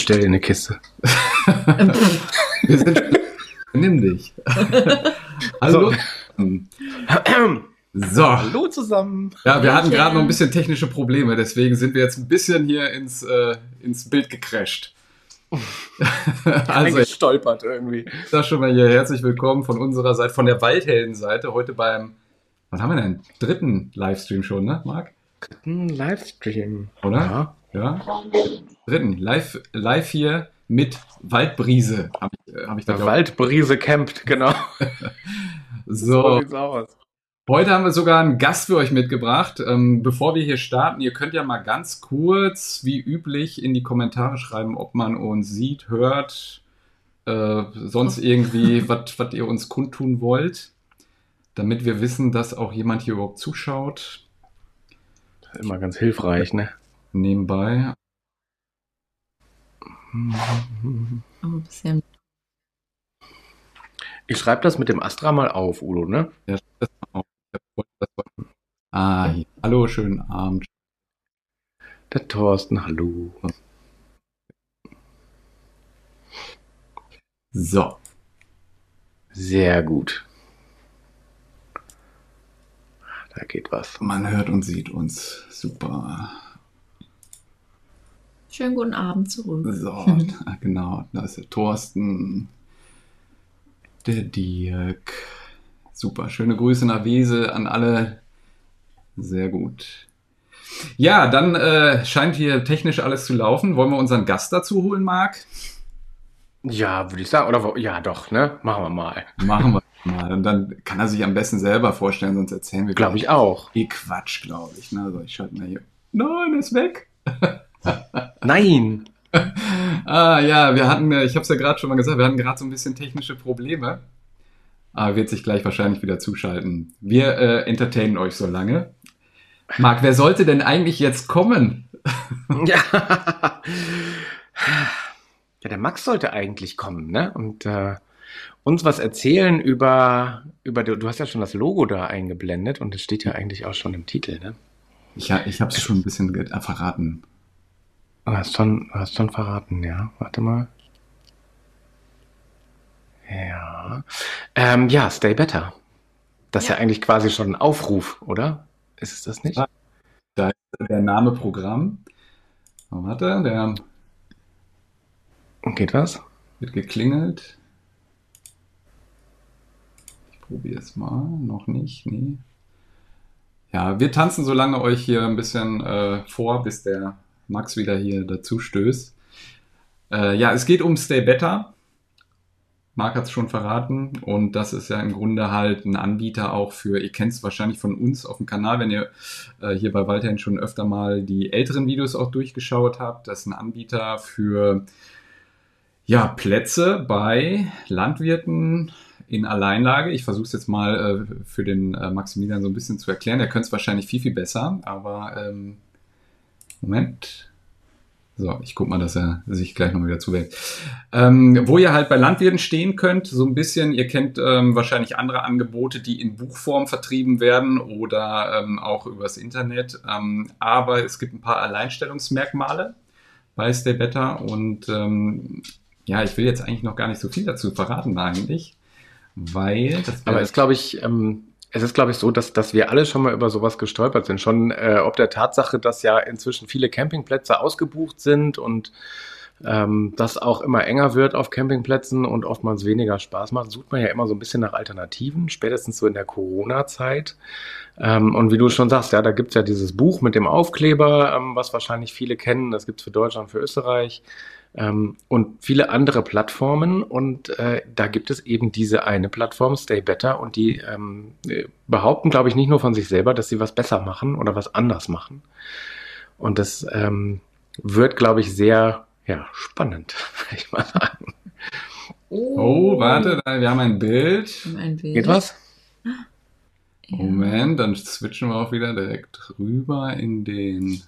bestell dir eine Kiste. Wir sind. Nimm dich. Hallo. So. Hallo zusammen. Ja, wir hatten gerade noch ein bisschen technische Probleme, deswegen sind wir jetzt ein bisschen hier ins, äh, ins Bild gecrasht. also, gestolpert irgendwie. Ich sag schon mal hier herzlich willkommen von unserer Seite, von der Waldhelden-Seite, heute beim, was haben wir denn? Dritten Livestream schon, ne, Marc? Dritten Livestream. Oder? Ja. Ja. Dritten. Live, live hier mit Waldbrise. Hab ich, äh, hab ich da Waldbrise campt, genau. so. so aus. Heute haben wir sogar einen Gast für euch mitgebracht. Ähm, bevor wir hier starten, ihr könnt ja mal ganz kurz, wie üblich, in die Kommentare schreiben, ob man uns sieht, hört, äh, sonst irgendwie, was ihr uns kundtun wollt, damit wir wissen, dass auch jemand hier überhaupt zuschaut. Immer ganz hilfreich, ne? Nebenbei. Ich schreibe das mit dem Astra mal auf, Udo, ne? Ja, das mal auf. Ah, hier. hallo, schönen Abend. Der Thorsten, hallo. So. Sehr gut. Da geht was. Man hört und sieht uns. Super. Schönen guten Abend zurück. So, genau. Da ist der Thorsten, der Dirk. Super. Schöne Grüße nach Wiese an alle. Sehr gut. Ja, dann äh, scheint hier technisch alles zu laufen. Wollen wir unseren Gast dazu holen, Marc? Ja, würde ich sagen. Oder ja, doch, ne? Machen wir mal. Machen wir mal. Und dann kann er sich am besten selber vorstellen, sonst erzählen wir. Glaube ich auch. Wie Quatsch, glaube ich. Ne? Also ich schalte mal hier. Nein, er ist weg. Nein. ah ja, wir hatten, ich habe es ja gerade schon mal gesagt, wir hatten gerade so ein bisschen technische Probleme. Aber wird sich gleich wahrscheinlich wieder zuschalten. Wir äh, entertainen euch so lange. Marc, wer sollte denn eigentlich jetzt kommen? ja. ja, der Max sollte eigentlich kommen, ne? Und äh, uns was erzählen über, über, du hast ja schon das Logo da eingeblendet und es steht ja eigentlich auch schon im Titel, ne? Ich, ich habe es schon ein bisschen verraten. Du hast schon, hast schon verraten, ja. Warte mal. Ja. Ähm, ja, Stay Better. Das ja. ist ja eigentlich quasi schon ein Aufruf, oder? Ist es das nicht? Da ist der Name Programm. Oh, warte, der. Geht was? Wird geklingelt. Ich probiere es mal. Noch nicht, nee. Ja, wir tanzen so lange euch hier ein bisschen äh, vor, bis der Max wieder hier dazu stößt. Äh, ja, es geht um Stay Better. Marc hat es schon verraten und das ist ja im Grunde halt ein Anbieter auch für, ihr kennt es wahrscheinlich von uns auf dem Kanal, wenn ihr äh, hier bei Walterhin schon öfter mal die älteren Videos auch durchgeschaut habt. Das ist ein Anbieter für ja, Plätze bei Landwirten in Alleinlage. Ich versuche es jetzt mal äh, für den äh, Maximilian so ein bisschen zu erklären. Er könnte es wahrscheinlich viel, viel besser, aber ähm, Moment. So, ich guck mal, dass er sich gleich noch wieder zuwählt. Ähm, wo ihr halt bei Landwirten stehen könnt, so ein bisschen, ihr kennt ähm, wahrscheinlich andere Angebote, die in Buchform vertrieben werden oder ähm, auch übers Internet. Ähm, aber es gibt ein paar Alleinstellungsmerkmale bei Stay Better und ähm, ja, ich will jetzt eigentlich noch gar nicht so viel dazu verraten eigentlich, weil das Aber ist, glaube ich, ähm, es ist, glaube ich, so, dass, dass wir alle schon mal über sowas gestolpert sind. Schon äh, ob der Tatsache, dass ja inzwischen viele Campingplätze ausgebucht sind und ähm, das auch immer enger wird auf Campingplätzen und oftmals weniger Spaß macht, sucht man ja immer so ein bisschen nach Alternativen, spätestens so in der Corona-Zeit. Ähm, und wie du schon sagst, ja, da gibt's ja dieses Buch mit dem Aufkleber, ähm, was wahrscheinlich viele kennen. Das gibt's für Deutschland, für Österreich ähm, und viele andere Plattformen. Und äh, da gibt es eben diese eine Plattform, Stay Better, und die ähm, behaupten, glaube ich, nicht nur von sich selber, dass sie was besser machen oder was anders machen. Und das ähm, wird, glaube ich, sehr ja, spannend, würde ich mal sagen. Oh, oh warte, wir haben ein Bild. Ein Bild. Geht was? Moment, dann switchen wir auch wieder direkt rüber in den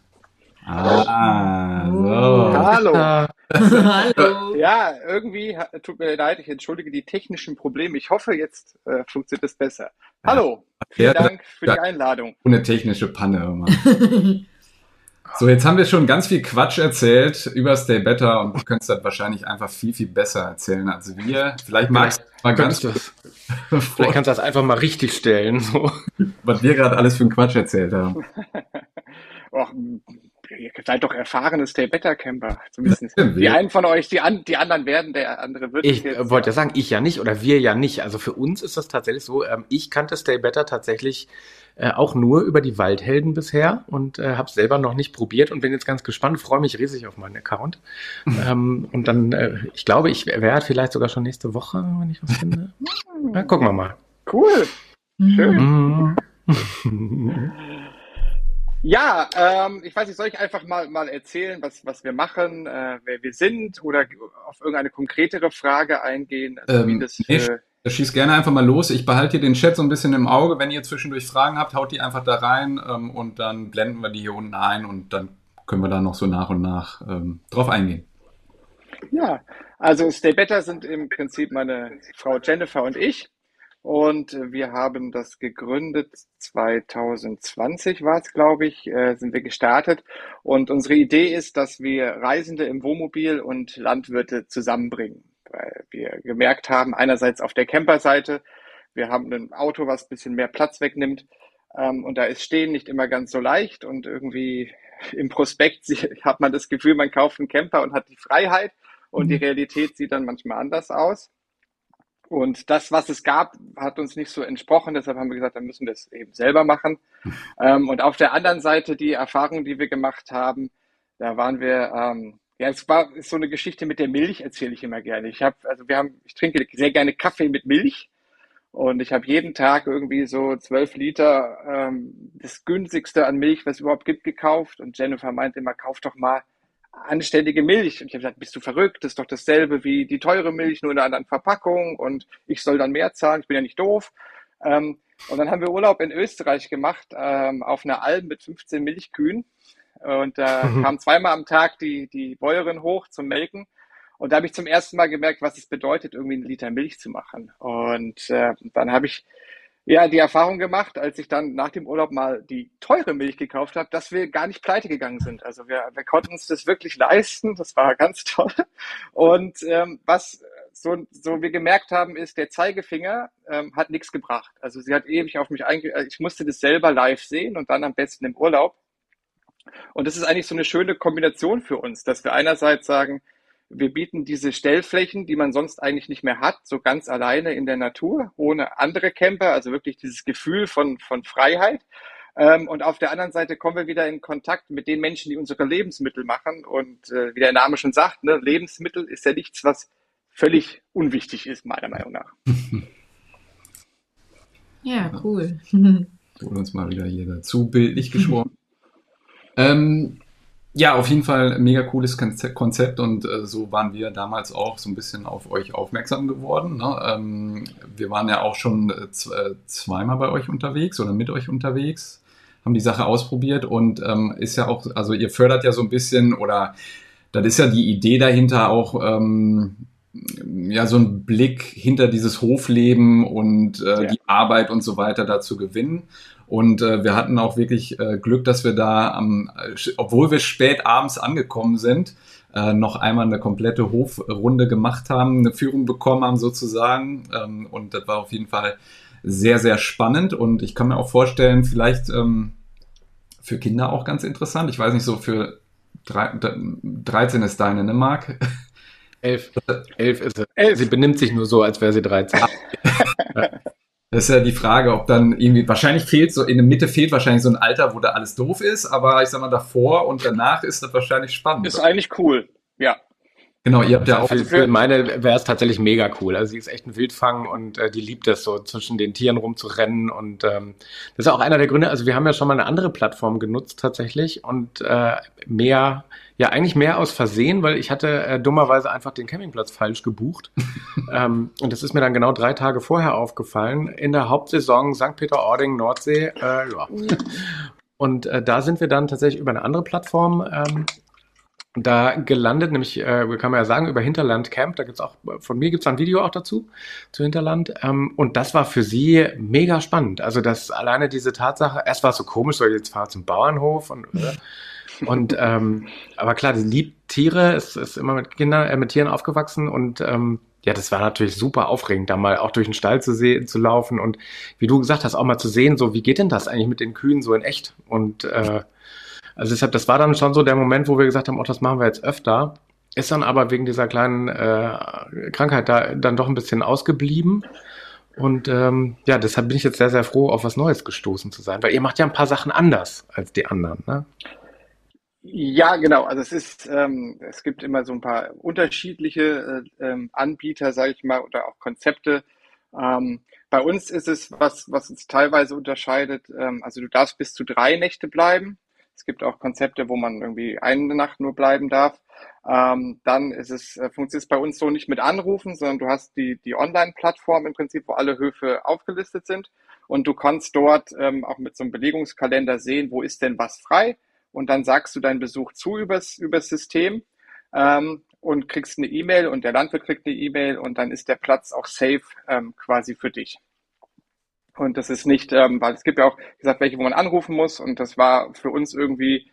Ah, so. Hallo. Hallo. Ja, irgendwie, tut mir leid, ich entschuldige die technischen Probleme. Ich hoffe, jetzt äh, funktioniert es besser. Hallo, vielen Dank für die Einladung. Ohne technische Panne immer. So, jetzt haben wir schon ganz viel Quatsch erzählt über Stay Better und du könntest das wahrscheinlich einfach viel, viel besser erzählen als wir. Vielleicht magst du mal ganz das, Vielleicht kannst du das einfach mal richtig stellen, so. Was wir gerade alles für einen Quatsch erzählt haben. Och, ihr seid doch erfahrene Stay Better Camper, zumindest. Die einen von euch, die, an, die anderen werden, der andere wird. Ich jetzt, wollte ja sagen, ich ja nicht oder wir ja nicht. Also für uns ist das tatsächlich so. Ähm, ich kannte Stay Better tatsächlich äh, auch nur über die Waldhelden bisher und äh, habe selber noch nicht probiert und bin jetzt ganz gespannt, freue mich riesig auf meinen Account. ähm, und dann, äh, ich glaube, ich werde vielleicht sogar schon nächste Woche, wenn ich was finde. Ja, gucken wir mal. Cool. Schön. Ja, ähm, ich weiß nicht, soll ich einfach mal, mal erzählen, was, was wir machen, äh, wer wir sind oder auf irgendeine konkretere Frage eingehen? Also, ähm, äh, schieß gerne einfach mal los. Ich behalte hier den Chat so ein bisschen im Auge. Wenn ihr zwischendurch Fragen habt, haut die einfach da rein ähm, und dann blenden wir die hier unten ein und dann können wir da noch so nach und nach ähm, drauf eingehen. Ja, also Stay Better sind im Prinzip meine Frau Jennifer und ich. Und wir haben das gegründet, 2020 war es, glaube ich, äh, sind wir gestartet. Und unsere Idee ist, dass wir Reisende im Wohnmobil und Landwirte zusammenbringen weil wir gemerkt haben, einerseits auf der Camperseite, wir haben ein Auto, was ein bisschen mehr Platz wegnimmt ähm, und da ist Stehen nicht immer ganz so leicht und irgendwie im Prospekt hat man das Gefühl, man kauft einen Camper und hat die Freiheit und die mhm. Realität sieht dann manchmal anders aus. Und das, was es gab, hat uns nicht so entsprochen. Deshalb haben wir gesagt, dann müssen wir es eben selber machen. Ähm, und auf der anderen Seite die Erfahrung, die wir gemacht haben, da waren wir ähm, ja, es war so eine Geschichte mit der Milch, erzähle ich immer gerne. Ich habe, also wir haben, ich trinke sehr gerne Kaffee mit Milch und ich habe jeden Tag irgendwie so zwölf Liter ähm, das günstigste an Milch, was es überhaupt gibt, gekauft. Und Jennifer meinte immer, kauf doch mal anständige Milch. Und ich habe gesagt, bist du verrückt? Das ist doch dasselbe wie die teure Milch, nur in einer anderen Verpackung und ich soll dann mehr zahlen. Ich bin ja nicht doof. Ähm, und dann haben wir Urlaub in Österreich gemacht, ähm, auf einer Alm mit 15 Milchkühen. Und da mhm. kam zweimal am Tag die, die Bäuerin hoch zum Melken. Und da habe ich zum ersten Mal gemerkt, was es bedeutet, irgendwie einen Liter Milch zu machen. Und äh, dann habe ich ja die Erfahrung gemacht, als ich dann nach dem Urlaub mal die teure Milch gekauft habe, dass wir gar nicht pleite gegangen sind. Also wir, wir konnten uns das wirklich leisten. Das war ganz toll. Und ähm, was so, so wir gemerkt haben, ist, der Zeigefinger ähm, hat nichts gebracht. Also sie hat ewig auf mich einge... Ich musste das selber live sehen und dann am besten im Urlaub. Und das ist eigentlich so eine schöne Kombination für uns, dass wir einerseits sagen, wir bieten diese Stellflächen, die man sonst eigentlich nicht mehr hat, so ganz alleine in der Natur, ohne andere Camper, also wirklich dieses Gefühl von, von Freiheit. Ähm, und auf der anderen Seite kommen wir wieder in Kontakt mit den Menschen, die unsere Lebensmittel machen. Und äh, wie der Name schon sagt, ne, Lebensmittel ist ja nichts, was völlig unwichtig ist, meiner Meinung nach. Ja, cool. Wurde uns mal wieder hier dazu bildlich geschworen. Ähm, ja, auf jeden Fall mega cooles Konzept und äh, so waren wir damals auch so ein bisschen auf euch aufmerksam geworden. Ne? Ähm, wir waren ja auch schon äh, äh, zweimal bei euch unterwegs oder mit euch unterwegs, haben die Sache ausprobiert und ähm, ist ja auch, also ihr fördert ja so ein bisschen oder das ist ja die Idee dahinter auch, ähm, ja, so ein Blick hinter dieses Hofleben und äh, ja. die Arbeit und so weiter da zu gewinnen. Und äh, wir hatten auch wirklich äh, Glück, dass wir da, am, obwohl wir spät abends angekommen sind, äh, noch einmal eine komplette Hofrunde gemacht haben, eine Führung bekommen haben sozusagen. Ähm, und das war auf jeden Fall sehr, sehr spannend. Und ich kann mir auch vorstellen, vielleicht ähm, für Kinder auch ganz interessant. Ich weiß nicht, so für drei, 13 ist deine, ne, Marc? Elf. Elf ist sie. Elf. Sie benimmt sich nur so, als wäre sie 13. Das ist ja die Frage, ob dann irgendwie, wahrscheinlich fehlt so, in der Mitte fehlt wahrscheinlich so ein Alter, wo da alles doof ist, aber ich sag mal, davor und danach ist das wahrscheinlich spannend. Ist eigentlich cool, ja. Genau, ihr habt ja auch. Für, für meine wäre es tatsächlich mega cool. Also sie ist echt ein Wildfang und äh, die liebt es so, zwischen den Tieren rumzurennen. Und ähm, das ist auch einer der Gründe. Also wir haben ja schon mal eine andere Plattform genutzt tatsächlich und äh, mehr ja, eigentlich mehr aus Versehen, weil ich hatte äh, dummerweise einfach den Campingplatz falsch gebucht. ähm, und das ist mir dann genau drei Tage vorher aufgefallen. In der Hauptsaison St. Peter-Ording, Nordsee. Äh, ja. Und äh, da sind wir dann tatsächlich über eine andere Plattform ähm, da gelandet, nämlich, äh, kann man ja sagen, über Hinterland Camp. Da gibt's auch, von mir gibt's ein Video auch dazu, zu Hinterland. Ähm, und das war für sie mega spannend. Also das alleine diese Tatsache, erst war es so komisch, so jetzt fahr zum Bauernhof und äh, Und ähm, aber klar, die liebt Tiere, ist, ist immer mit Kindern, äh, mit Tieren aufgewachsen und ähm, ja, das war natürlich super aufregend, da mal auch durch den Stall zu sehen, zu laufen und wie du gesagt hast, auch mal zu sehen, so wie geht denn das eigentlich mit den Kühen so in echt? Und äh, also deshalb, das war dann schon so der Moment, wo wir gesagt haben, oh, das machen wir jetzt öfter. Ist dann aber wegen dieser kleinen äh, Krankheit da dann doch ein bisschen ausgeblieben. Und ähm, ja, deshalb bin ich jetzt sehr, sehr froh, auf was Neues gestoßen zu sein, weil ihr macht ja ein paar Sachen anders als die anderen. Ne? Ja, genau. Also es ist, ähm, es gibt immer so ein paar unterschiedliche äh, ähm, Anbieter, sage ich mal, oder auch Konzepte. Ähm, bei uns ist es was, was uns teilweise unterscheidet. Ähm, also du darfst bis zu drei Nächte bleiben. Es gibt auch Konzepte, wo man irgendwie eine Nacht nur bleiben darf. Ähm, dann ist es, äh, funktioniert es bei uns so nicht mit Anrufen, sondern du hast die, die Online-Plattform im Prinzip, wo alle Höfe aufgelistet sind. Und du kannst dort ähm, auch mit so einem Belegungskalender sehen, wo ist denn was frei und dann sagst du deinen Besuch zu übers, übers System ähm, und kriegst eine E-Mail und der Landwirt kriegt eine E-Mail und dann ist der Platz auch safe ähm, quasi für dich. Und das ist nicht, ähm, weil es gibt ja auch, wie gesagt, welche, wo man anrufen muss und das war für uns irgendwie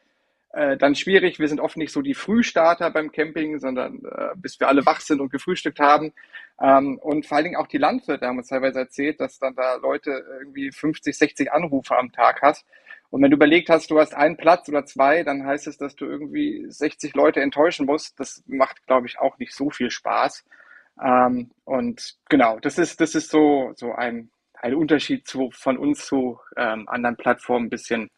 äh, dann schwierig. Wir sind oft nicht so die Frühstarter beim Camping, sondern äh, bis wir alle wach sind und gefrühstückt haben. Ähm, und vor allen Dingen auch die Landwirte haben uns teilweise erzählt, dass dann da Leute irgendwie 50, 60 Anrufe am Tag hat. Und wenn du überlegt hast, du hast einen Platz oder zwei, dann heißt es, dass du irgendwie 60 Leute enttäuschen musst. Das macht, glaube ich, auch nicht so viel Spaß. Ähm, und genau, das ist, das ist so, so ein, ein Unterschied zu, von uns zu ähm, anderen Plattformen ein bisschen,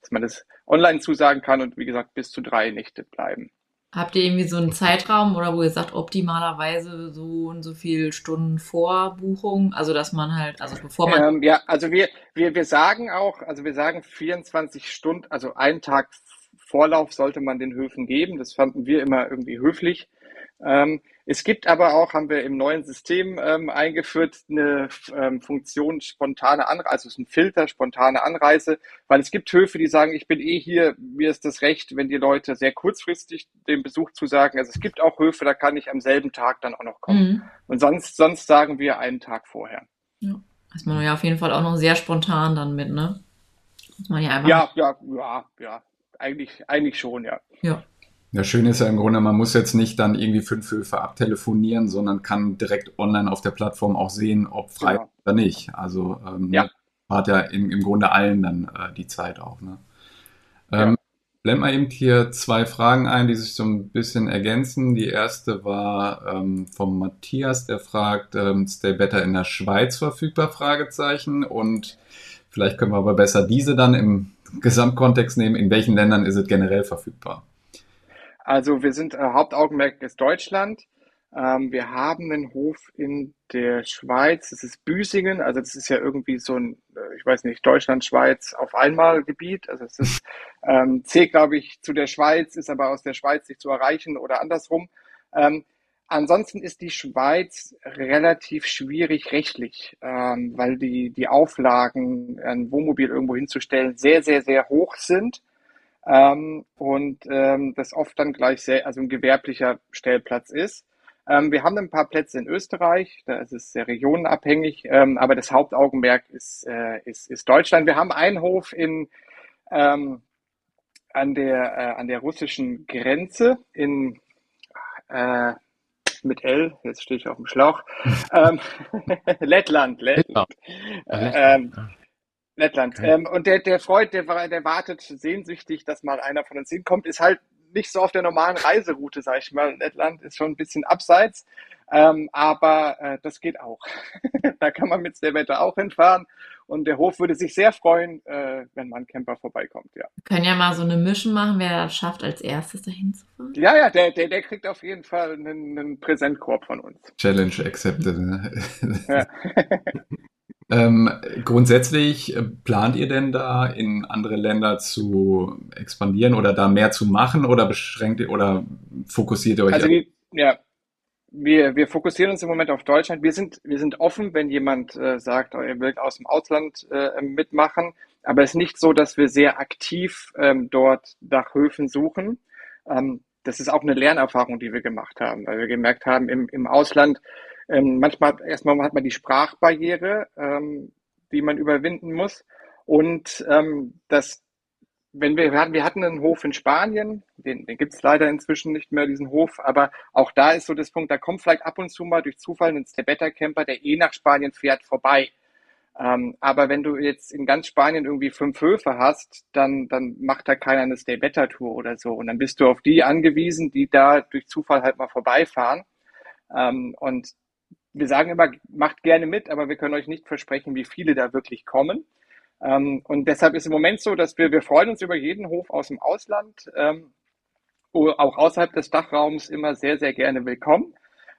dass man das online zusagen kann und wie gesagt bis zu drei Nächte bleiben. Habt ihr irgendwie so einen Zeitraum oder wo ihr sagt, optimalerweise so und so viele Stunden vor Buchung? Also, dass man halt, also bevor man. Ähm, ja, also wir, wir, wir sagen auch, also wir sagen 24 Stunden, also einen Tag Vorlauf sollte man den Höfen geben. Das fanden wir immer irgendwie höflich. Ähm, es gibt aber auch, haben wir im neuen System ähm, eingeführt, eine ähm, Funktion spontane Anreise, also es ist ein Filter, spontane Anreise, weil es gibt Höfe, die sagen, ich bin eh hier, mir ist das recht, wenn die Leute sehr kurzfristig den Besuch zusagen. Also es gibt auch Höfe, da kann ich am selben Tag dann auch noch kommen. Mhm. Und sonst, sonst sagen wir einen Tag vorher. Ja, ist man ja auf jeden Fall auch noch sehr spontan dann mit, ne? Muss man ja einfach. Ja, ja, ja, ja. Eigentlich, eigentlich schon, ja. Ja. Ja, schön ist ja im Grunde, man muss jetzt nicht dann irgendwie fünf Höfe abtelefonieren, sondern kann direkt online auf der Plattform auch sehen, ob frei genau. oder nicht. Also ähm, ja. hat ja im, im Grunde allen dann äh, die Zeit auch. Ne? Ähm, ja. Blend mal eben hier zwei Fragen ein, die sich so ein bisschen ergänzen. Die erste war ähm, vom Matthias, der fragt, ähm, Stay Better in der Schweiz verfügbar? Fragezeichen. Und vielleicht können wir aber besser diese dann im Gesamtkontext nehmen. In welchen Ländern ist es generell verfügbar? Also wir sind, äh, Hauptaugenmerk ist Deutschland. Ähm, wir haben einen Hof in der Schweiz, das ist Büsingen, also das ist ja irgendwie so ein, äh, ich weiß nicht, Deutschland, Schweiz auf einmal Gebiet. Also es ist, ähm, zählt, glaube ich, zu der Schweiz, ist aber aus der Schweiz nicht zu erreichen oder andersrum. Ähm, ansonsten ist die Schweiz relativ schwierig rechtlich, ähm, weil die, die Auflagen, ein Wohnmobil irgendwo hinzustellen, sehr, sehr, sehr hoch sind. Ähm, und ähm, das oft dann gleich sehr, also ein gewerblicher Stellplatz ist. Ähm, wir haben ein paar Plätze in Österreich, da ist es sehr regionenabhängig, ähm, aber das Hauptaugenmerk ist, äh, ist, ist Deutschland. Wir haben einen Hof in, ähm, an, der, äh, an der russischen Grenze in äh, mit L, jetzt stehe ich auf dem Schlauch. ähm, Lettland, Lettland. Ähm, Lettland. Okay. Ähm, und der, der Freund, der, der wartet sehnsüchtig, dass mal einer von uns hinkommt, ist halt nicht so auf der normalen Reiseroute, sag ich mal. Lettland ist schon ein bisschen abseits, ähm, aber äh, das geht auch. da kann man mit der Wetter auch hinfahren und der Hof würde sich sehr freuen, äh, wenn man Camper vorbeikommt, ja. Wir können ja mal so eine Mission machen, wer das schafft, als erstes dahin zu fahren. Ja, ja, der, der, der kriegt auf jeden Fall einen, einen Präsentkorb von uns. Challenge accepted. Ne? ja. Ähm, grundsätzlich äh, plant ihr denn da in andere Länder zu expandieren oder da mehr zu machen oder beschränkt ihr oder fokussiert ihr euch? Also wir, ja, wir, wir fokussieren uns im Moment auf Deutschland. Wir sind, wir sind offen, wenn jemand äh, sagt, oh, er will aus dem Ausland äh, mitmachen. Aber es ist nicht so, dass wir sehr aktiv ähm, dort nach Höfen suchen. Ähm, das ist auch eine Lernerfahrung, die wir gemacht haben, weil wir gemerkt haben, im, im Ausland ähm, manchmal erstmal hat man die Sprachbarriere, ähm, die man überwinden muss. Und ähm, das wenn wir, wir hatten, wir hatten einen Hof in Spanien, den, den gibt es leider inzwischen nicht mehr, diesen Hof, aber auch da ist so das Punkt, da kommt vielleicht ab und zu mal durch Zufall ein Stebetta-Camper, der eh nach Spanien fährt, vorbei. Ähm, aber wenn du jetzt in ganz Spanien irgendwie fünf Höfe hast, dann, dann macht da keiner eine Stay-Better-Tour oder so. Und dann bist du auf die angewiesen, die da durch Zufall halt mal vorbeifahren. Ähm, und wir sagen immer, macht gerne mit, aber wir können euch nicht versprechen, wie viele da wirklich kommen. Ähm, und deshalb ist im Moment so, dass wir, wir freuen uns über jeden Hof aus dem Ausland, ähm, auch außerhalb des Dachraums immer sehr, sehr gerne willkommen.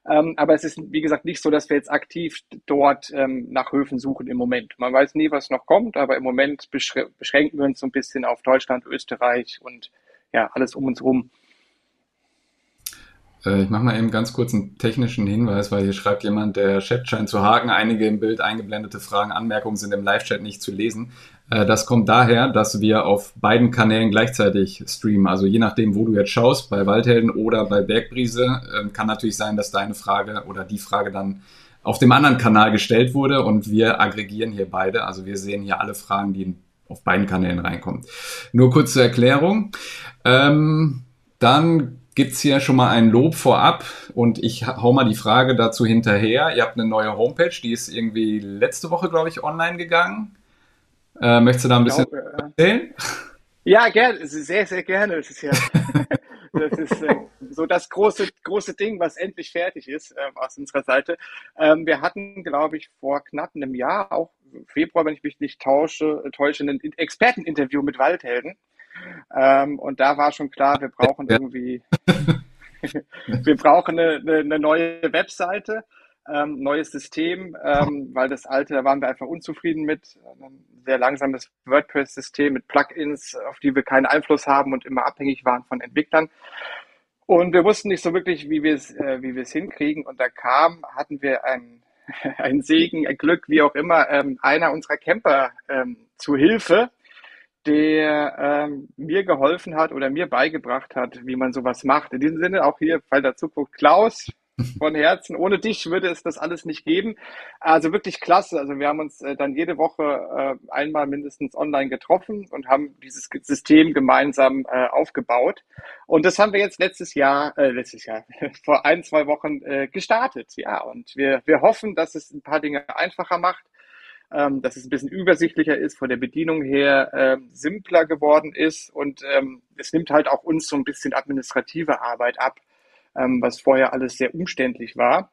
Ähm, aber es ist, wie gesagt, nicht so, dass wir jetzt aktiv dort ähm, nach Höfen suchen im Moment. Man weiß nie, was noch kommt, aber im Moment beschränken wir uns so ein bisschen auf Deutschland, Österreich und ja, alles um uns rum. Äh, ich mache mal eben ganz kurz einen technischen Hinweis, weil hier schreibt jemand, der Chat scheint zu haken. Einige im Bild eingeblendete Fragen, Anmerkungen sind im Live-Chat nicht zu lesen. Äh, das kommt daher, dass wir auf beiden Kanälen gleichzeitig streamen. Also je nachdem, wo du jetzt schaust, bei Waldhelden oder bei Bergbrise, ähm, kann natürlich sein, dass deine Frage oder die Frage dann auf dem anderen Kanal gestellt wurde und wir aggregieren hier beide. Also wir sehen hier alle Fragen, die auf beiden Kanälen reinkommen. Nur kurz zur Erklärung. Ähm, dann gibt's hier schon mal ein Lob vorab und ich hau mal die Frage dazu hinterher. Ihr habt eine neue Homepage, die ist irgendwie letzte Woche, glaube ich, online gegangen. Äh, möchtest du da ein bisschen glaube, erzählen? Ja, gerne, sehr, sehr gerne. Das ist ja das ist äh, so das große, große Ding, was endlich fertig ist äh, aus unserer Seite. Ähm, wir hatten, glaube ich, vor knapp einem Jahr, auch Februar, wenn ich mich nicht tausche, täusche, ein Experteninterview mit Waldhelden. Ähm, und da war schon klar, wir brauchen irgendwie, wir brauchen eine, eine, eine neue Webseite, ähm, neues System, ähm, weil das alte, da waren wir einfach unzufrieden mit. Ein sehr langsames WordPress-System mit Plugins, auf die wir keinen Einfluss haben und immer abhängig waren von Entwicklern. Und wir wussten nicht so wirklich, wie wir es, äh, wie wir es hinkriegen. Und da kam, hatten wir ein, ein Segen, ein Glück, wie auch immer, ähm, einer unserer Camper ähm, zu Hilfe, der ähm, mir geholfen hat oder mir beigebracht hat, wie man sowas macht. In diesem Sinne auch hier bei der Zukunft Klaus von Herzen. Ohne dich würde es das alles nicht geben. Also wirklich klasse. Also wir haben uns äh, dann jede Woche äh, einmal mindestens online getroffen und haben dieses System gemeinsam äh, aufgebaut. Und das haben wir jetzt letztes Jahr, äh, letztes Jahr, vor ein, zwei Wochen äh, gestartet. Ja, und wir, wir hoffen, dass es ein paar Dinge einfacher macht ähm, dass es ein bisschen übersichtlicher ist, von der Bedienung her äh, simpler geworden ist und ähm, es nimmt halt auch uns so ein bisschen administrative Arbeit ab, ähm, was vorher alles sehr umständlich war.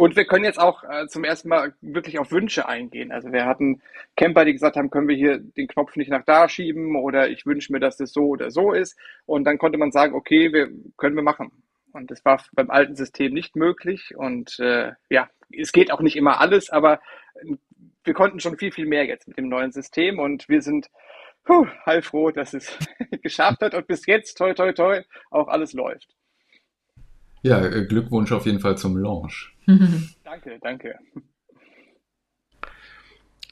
Und wir können jetzt auch äh, zum ersten Mal wirklich auf Wünsche eingehen. Also wir hatten Camper, die gesagt haben, können wir hier den Knopf nicht nach da schieben oder ich wünsche mir, dass das so oder so ist. Und dann konnte man sagen, okay, wir können wir machen. Und das war beim alten System nicht möglich. Und äh, ja, es geht auch nicht immer alles, aber wir konnten schon viel, viel mehr jetzt mit dem neuen System und wir sind puh, heilfroh, dass es geschafft hat und bis jetzt, toi, toi, toi, auch alles läuft. Ja, Glückwunsch auf jeden Fall zum Launch. danke, danke.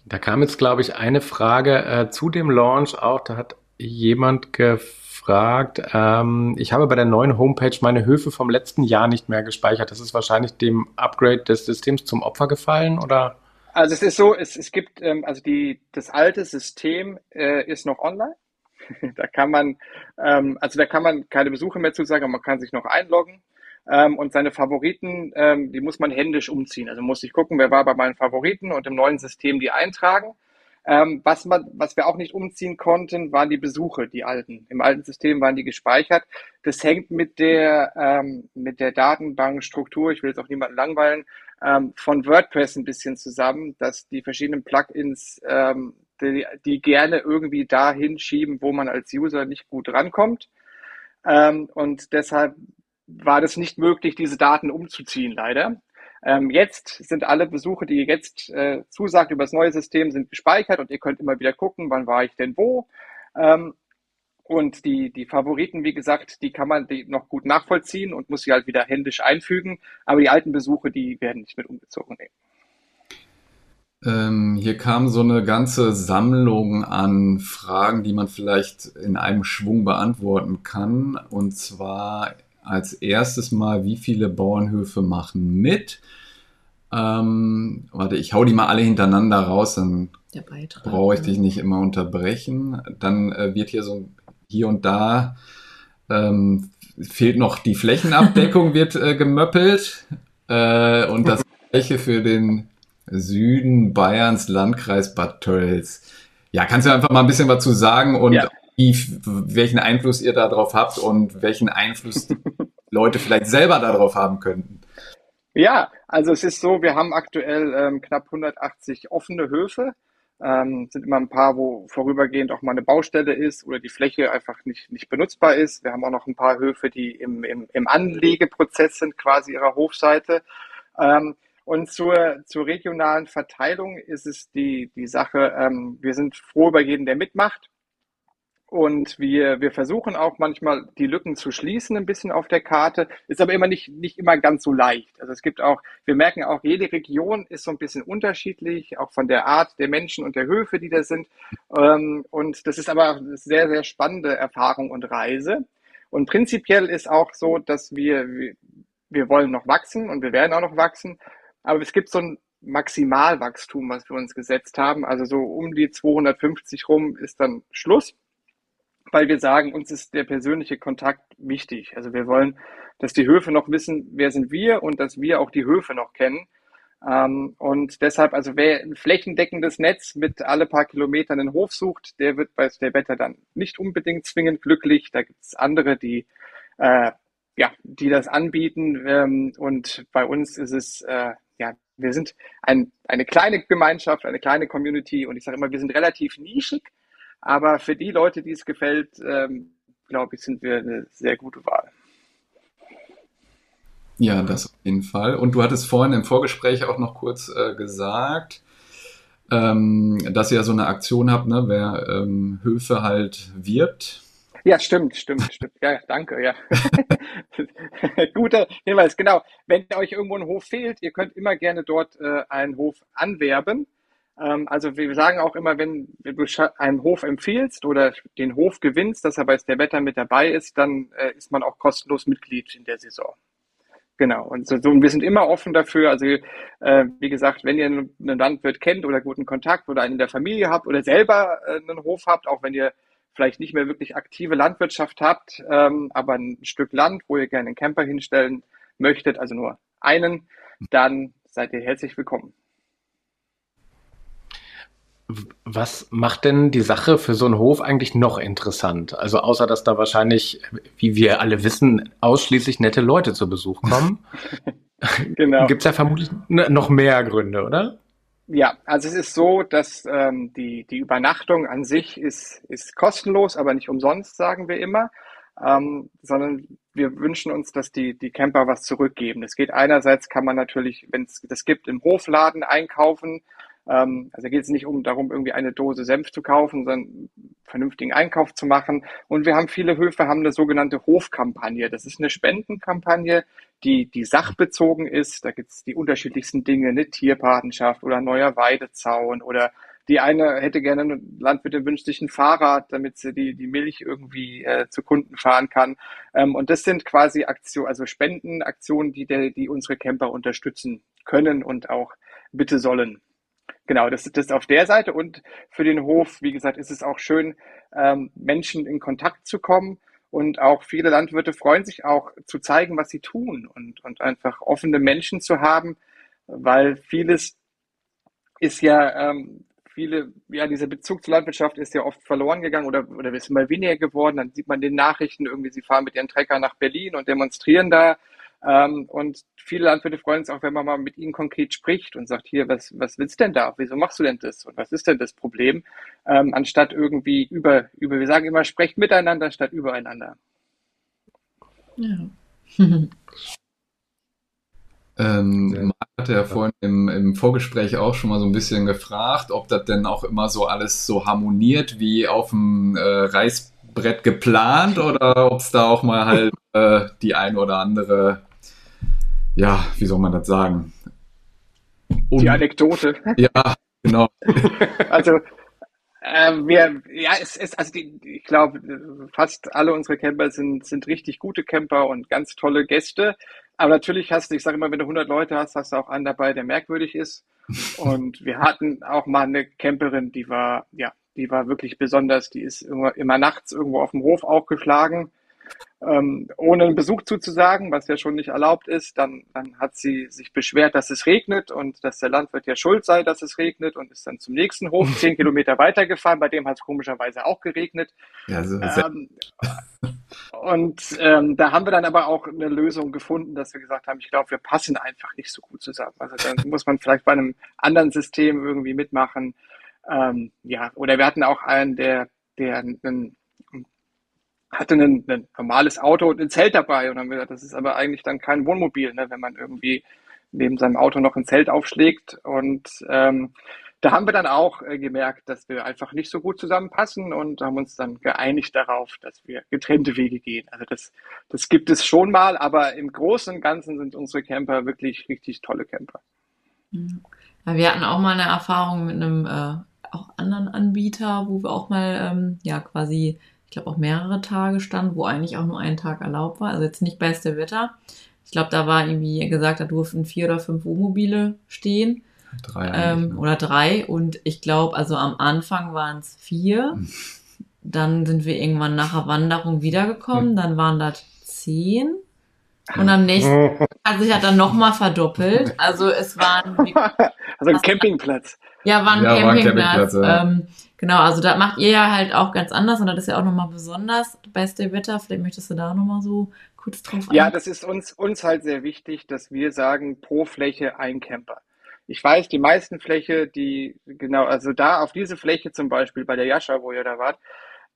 Da kam jetzt, glaube ich, eine Frage äh, zu dem Launch auch. Da hat jemand gefragt, ähm, ich habe bei der neuen Homepage meine Höfe vom letzten Jahr nicht mehr gespeichert. Das ist wahrscheinlich dem Upgrade des Systems zum Opfer gefallen, oder? Also es ist so, es, es gibt, ähm, also die, das alte System äh, ist noch online. da kann man, ähm, also da kann man keine Besuche mehr zusagen, aber man kann sich noch einloggen. Ähm, und seine Favoriten, ähm, die muss man händisch umziehen. Also muss ich gucken, wer war bei meinen Favoriten und im neuen System die eintragen. Ähm, was, man, was wir auch nicht umziehen konnten, waren die Besuche, die alten. Im alten System waren die gespeichert. Das hängt mit der, ähm, mit der Datenbankstruktur, ich will jetzt auch niemanden langweilen, ähm, von WordPress ein bisschen zusammen, dass die verschiedenen Plugins ähm, die, die gerne irgendwie dahin schieben, wo man als User nicht gut rankommt. Ähm, und deshalb war das nicht möglich, diese Daten umzuziehen, leider. Ähm, jetzt sind alle Besuche, die ihr jetzt äh, zusagt über das neue System, sind gespeichert und ihr könnt immer wieder gucken, wann war ich denn wo. Und die, die Favoriten, wie gesagt, die kann man die noch gut nachvollziehen und muss sie halt wieder händisch einfügen. Aber die alten Besuche, die werden nicht mit umgezogen. Ähm, hier kam so eine ganze Sammlung an Fragen, die man vielleicht in einem Schwung beantworten kann. Und zwar als erstes mal, wie viele Bauernhöfe machen mit? Ähm, warte, ich hau die mal alle hintereinander raus, dann brauche ich dich nicht immer unterbrechen. Dann äh, wird hier so hier und da ähm, fehlt noch die Flächenabdeckung, wird äh, gemöppelt. Äh, und das gleiche für den Süden Bayerns, Landkreis Bad Tölz. Ja, kannst du einfach mal ein bisschen was zu sagen und Ja. wie, welchen Einfluss ihr darauf habt und welchen Einfluss die Leute vielleicht selber darauf haben könnten? Ja, also es ist so, wir haben aktuell ähm, knapp 180 offene Höfe. Ähm, sind immer ein paar, wo vorübergehend auch mal eine Baustelle ist oder die Fläche einfach nicht, nicht benutzbar ist. Wir haben auch noch ein paar Höfe, die im, im, im Anlegeprozess sind, quasi ihrer Hofseite. Ähm, und zur, zur regionalen Verteilung ist es die, die Sache, ähm, wir sind froh über jeden, der mitmacht. Und wir, wir versuchen auch manchmal die Lücken zu schließen, ein bisschen auf der Karte, ist aber immer nicht, nicht immer ganz so leicht. Also es gibt auch, wir merken auch, jede Region ist so ein bisschen unterschiedlich, auch von der Art der Menschen und der Höfe, die da sind. Ähm, Und das ist aber eine sehr, sehr spannende Erfahrung und Reise. Und prinzipiell ist auch so, dass wir, wir- wir wollen noch wachsen und wir werden auch noch wachsen. Aber es gibt so ein Maximalwachstum, was wir uns gesetzt haben. Also so um die 250 rum ist dann Schluss weil wir sagen, uns ist der persönliche Kontakt wichtig. Also wir wollen, dass die Höfe noch wissen, wer sind wir und dass wir auch die Höfe noch kennen. Ähm, und deshalb, also wer ein flächendeckendes Netz mit alle paar Kilometern einen Hof sucht, der wird bei der Wetter dann nicht unbedingt zwingend glücklich. Da gibt es andere, die äh, ja, die das anbieten. Ähm, und bei uns ist es, äh, ja, wir sind ein, eine kleine Gemeinschaft, eine kleine Community und ich sage immer, wir sind relativ nischig, aber für die Leute, die es gefällt, ähm, glaube ich, sind wir eine sehr gute Wahl. Ja, das auf jeden Fall. Und du hattest vorhin im Vorgespräch auch noch kurz äh, gesagt, ähm, dass ihr so eine Aktion habt, ne, wer ähm, Höfe halt wirbt. Ja, stimmt, stimmt, stimmt. Ja, ja, danke, ja. Guter Hinweis, genau. Wenn euch irgendwo ein Hof fehlt, ihr könnt immer gerne dort äh, einen Hof anwerben. Ähm, also wir sagen auch immer, wenn du einen Hof empfiehlst oder den Hof gewinnst, dass er bei der Wetter mit dabei ist, dann äh, ist man auch kostenlos Mitglied in der Saison. Genau, und so, so, wir sind immer offen dafür. Also, äh, wie gesagt, wenn ihr einen einen Landwirt kennt oder guten Kontakt oder einen in der Familie habt oder selber äh, einen Hof habt, auch wenn ihr vielleicht nicht mehr wirklich aktive Landwirtschaft habt, ähm, aber ein Stück Land, wo ihr gerne einen Camper hinstellen möchtet, also nur einen, dann seid ihr herzlich willkommen. Was macht denn die Sache für so einen Hof eigentlich noch interessant? Also außer dass da wahrscheinlich, wie wir alle wissen, ausschließlich nette Leute zu Besuch kommen, Genau. gibt es ja vermutlich noch mehr Gründe, oder? Ja, also es ist so, dass ähm, die, die Übernachtung an sich ist, ist kostenlos, aber nicht umsonst, sagen wir immer, ähm, sondern wir wünschen uns, dass die, die Camper was zurückgeben. Das geht einerseits, kann man natürlich, wenn es das gibt, im Hofladen einkaufen. Ähm, also geht es nicht um darum, irgendwie eine Dose Senf zu kaufen, sondern vernünftigen Einkauf zu machen. Und wir haben viele Höfe, haben eine sogenannte Hofkampagne. Das ist eine Spendenkampagne, die, die sachbezogen ist. Da gibt es die unterschiedlichsten Dinge, eine Tierpatenschaft oder ein neuer Weidezaun oder die eine hätte gerne, eine Landwirtin wünscht sich ein Fahrrad, damit sie die, die Milch irgendwie äh, zu Kunden fahren kann. Ähm, und das sind quasi Aktionen, also Spendenaktionen, die, die unsere Camper unterstützen können und auch bitte sollen. Genau, das ist das auf der Seite. Und für den Hof, wie gesagt, ist es auch schön, ähm, Menschen in Kontakt zu kommen. Und auch viele Landwirte freuen sich auch zu zeigen, was sie tun und, und einfach offene Menschen zu haben, weil vieles ist ja, ähm, viele, ja, dieser Bezug zur Landwirtschaft ist ja oft verloren gegangen oder, oder ist mal weniger geworden. Dann sieht man den Nachrichten irgendwie, sie fahren mit ihren Trecker nach Berlin und demonstrieren da. Ähm, und viele Landwirte freuen sich auch, wenn man mal mit ihnen konkret spricht und sagt, hier, was, was willst du denn da? Wieso machst du denn das? Und was ist denn das Problem? Ähm, anstatt irgendwie über, über, wir sagen immer, sprecht miteinander statt übereinander. Ja. Ähm, Marc hatte ja vorhin im, im Vorgespräch auch schon mal so ein bisschen gefragt, ob das denn auch immer so alles so harmoniert wie auf dem äh, Reißbrett geplant oder ob es da auch mal halt äh, die ein oder andere, ja, wie soll man das sagen? Un Die Anekdote. ja, genau. Also, äh, wir, ja, es ist, also die, ich glaube, fast alle unsere Camper sind, sind richtig gute Camper und ganz tolle Gäste. aber natürlich hast du, ich sage immer, wenn du 100 Leute hast, hast du auch einen dabei, der merkwürdig ist. Und wir hatten auch mal eine Camperin, die war, ja, die war wirklich besonders. Die ist immer, immer nachts irgendwo auf dem Hof aufgeschlagen ähm, ohne einen Besuch zuzusagen, was ja schon nicht erlaubt ist, dann, dann hat sie sich beschwert, dass es regnet und dass der Landwirt ja schuld sei, dass es regnet und ist dann zum nächsten Hof zehn Kilometer weitergefahren, bei dem hat es komischerweise auch geregnet. Ja, so ähm, und ähm, da haben wir dann aber auch eine Lösung gefunden, dass wir gesagt haben, ich glaube, wir passen einfach nicht so gut zusammen. Also dann muss man vielleicht bei einem anderen System irgendwie mitmachen. Ähm, ja, oder wir hatten auch einen, der, der einen hatte ein, ein normales Auto und ein Zelt dabei. Und haben gesagt, das ist aber eigentlich dann kein Wohnmobil, ne, wenn man irgendwie neben seinem Auto noch ein Zelt aufschlägt. Und ähm, da haben wir dann auch äh, gemerkt, dass wir einfach nicht so gut zusammenpassen und haben uns dann geeinigt darauf, dass wir getrennte Wege gehen. Also das, das gibt es schon mal, aber im Großen und Ganzen sind unsere Camper wirklich richtig tolle Camper. Ja, wir hatten auch mal eine Erfahrung mit einem äh, auch anderen Anbieter, wo wir auch mal ähm, ja quasi ich glaube, auch mehrere Tage stand, wo eigentlich auch nur ein Tag erlaubt war. Also jetzt nicht beste Wetter. Ich glaube, da war irgendwie gesagt, da durften vier oder fünf Wohnmobile stehen. Drei ähm, ne? Oder drei. Und ich glaube, also am Anfang waren es vier. Hm. Dann sind wir irgendwann nach der Wanderung wiedergekommen. Hm. Dann waren das zehn. Und am nächsten hat sich hat dann nochmal verdoppelt. Also es waren. also ein Campingplatz. Ja, war ein ja, Campingplatz. War ein Campingplatz ja. Genau, also da macht ihr ja halt auch ganz anders und das ist ja auch nochmal besonders bei Stay Better. Vielleicht möchtest du da nochmal so kurz drauf eingehen. Ja, das ist uns, uns halt sehr wichtig, dass wir sagen, pro Fläche ein Camper. Ich weiß, die meisten Fläche, die, genau, also da auf diese Fläche zum Beispiel bei der Jascha, wo ihr da wart,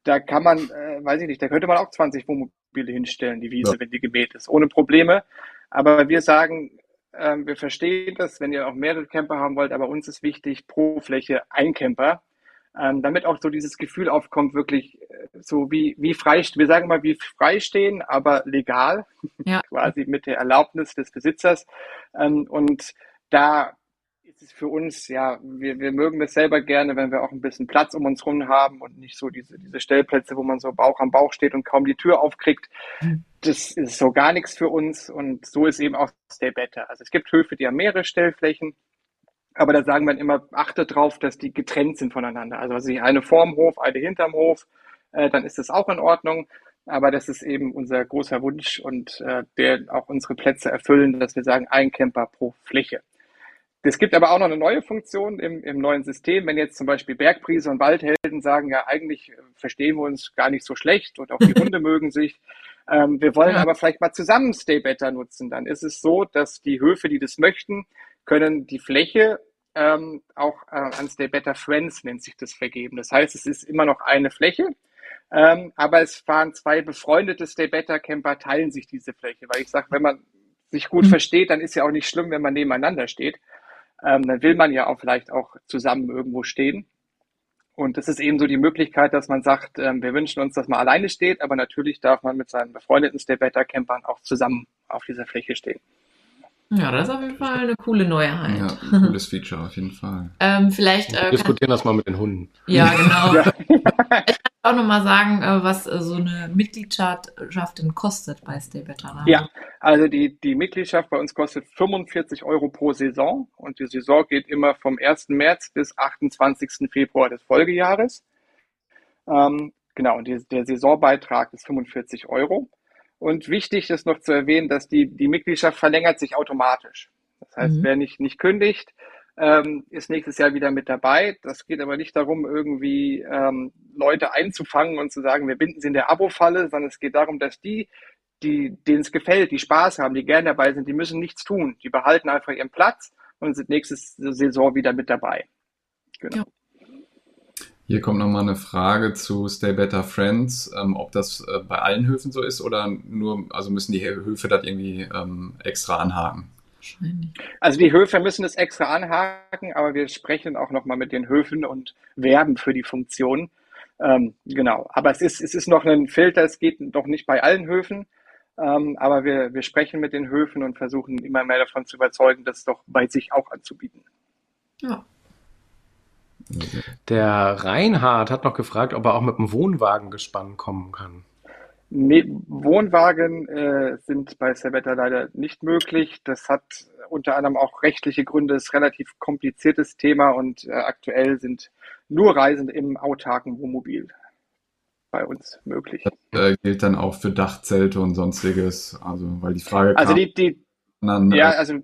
da kann man, äh, weiß ich nicht, da könnte man auch 20 Wohnmobile hinstellen, die Wiese, ja. wenn die gemäht ist, ohne Probleme. Aber wir sagen, äh, wir verstehen das, wenn ihr auch mehrere Camper haben wollt, aber uns ist wichtig, pro Fläche ein Camper ähm, damit auch so dieses Gefühl aufkommt, wirklich äh, so wie, wie frei, wir sagen mal wie freistehen, aber legal, ja. quasi mit der Erlaubnis des Besitzers. Ähm, und da ist es für uns, ja, wir, wir mögen das selber gerne, wenn wir auch ein bisschen Platz um uns herum haben und nicht so diese, diese Stellplätze, wo man so Bauch am Bauch steht und kaum die Tür aufkriegt. Mhm. Das ist so gar nichts für uns und so ist eben auch Stay Better. Also es gibt Höfe, die haben mehrere Stellflächen aber da sagen wir immer, achtet drauf, dass die getrennt sind voneinander. Also, also eine vorm Hof, eine hinterm Hof, äh, dann ist das auch in Ordnung. Aber das ist eben unser großer Wunsch und äh, der auch unsere Plätze erfüllen, dass wir sagen, ein Camper pro Fläche. Es gibt aber auch noch eine neue Funktion im, im neuen System. Wenn jetzt zum Beispiel Bergpriese und Waldhelden sagen, ja, eigentlich verstehen wir uns gar nicht so schlecht und auch die Hunde mögen sich. Ähm, wir wollen aber vielleicht mal zusammen Stay Better nutzen. Dann ist es so, dass die Höfe, die das möchten, können die Fläche ähm, auch äh, an Stay Better Friends nennt sich das vergeben. Das heißt, es ist immer noch eine Fläche, ähm, aber es fahren zwei befreundete Stay Better Camper, teilen sich diese Fläche, weil ich sage, wenn man sich gut mhm. versteht, dann ist ja auch nicht schlimm, wenn man nebeneinander steht. Ähm, dann will man ja auch vielleicht auch zusammen irgendwo stehen. Und das ist eben so die Möglichkeit, dass man sagt, ähm, wir wünschen uns, dass man alleine steht, aber natürlich darf man mit seinen befreundeten Stay Better Campern auch zusammen auf dieser Fläche stehen. Ja, das ist auf jeden Fall eine coole Neuheit. Ja, ein cooles Feature auf jeden Fall. ähm, vielleicht äh, diskutieren das mal mit den Hunden. Ja, genau. ja. ich kann auch nochmal sagen, äh, was äh, so eine Mitgliedschaft denn kostet bei Stay Better. Ne? Ja, also die, die Mitgliedschaft bei uns kostet 45 Euro pro Saison und die Saison geht immer vom 1. März bis 28. Februar des Folgejahres. Ähm, genau, und die, der Saisonbeitrag ist 45 Euro. Und wichtig ist noch zu erwähnen, dass die, die Mitgliedschaft verlängert sich automatisch. Das heißt, mhm. wer nicht, nicht kündigt, ähm, ist nächstes Jahr wieder mit dabei. Das geht aber nicht darum, irgendwie ähm, Leute einzufangen und zu sagen, wir binden sie in der Abo-Falle, sondern es geht darum, dass die, die, denen es gefällt, die Spaß haben, die gern dabei sind, die müssen nichts tun. Die behalten einfach ihren Platz und sind nächste Saison wieder mit dabei. Genau. Ja. Hier kommt nochmal eine Frage zu Stay Better Friends, ähm, ob das äh, bei allen Höfen so ist oder nur, also müssen die Höfe das irgendwie ähm, extra anhaken? Also die Höfe müssen es extra anhaken, aber wir sprechen auch nochmal mit den Höfen und werben für die Funktion. Ähm, genau, aber es ist, es ist noch ein Filter, es geht noch nicht bei allen Höfen, ähm, aber wir, wir sprechen mit den Höfen und versuchen immer mehr davon zu überzeugen, das doch bei sich auch anzubieten. Ja, der Reinhard hat noch gefragt, ob er auch mit dem Wohnwagen gespannt kommen kann. Nee, Wohnwagen äh, sind bei Servetta leider nicht möglich. Das hat unter anderem auch rechtliche Gründe, ist ein relativ kompliziertes Thema und äh, aktuell sind nur Reisende im autarken Wohnmobil bei uns möglich. Das äh, gilt dann auch für Dachzelte und sonstiges. Also, weil die Frage. Also die, die dann, ja, also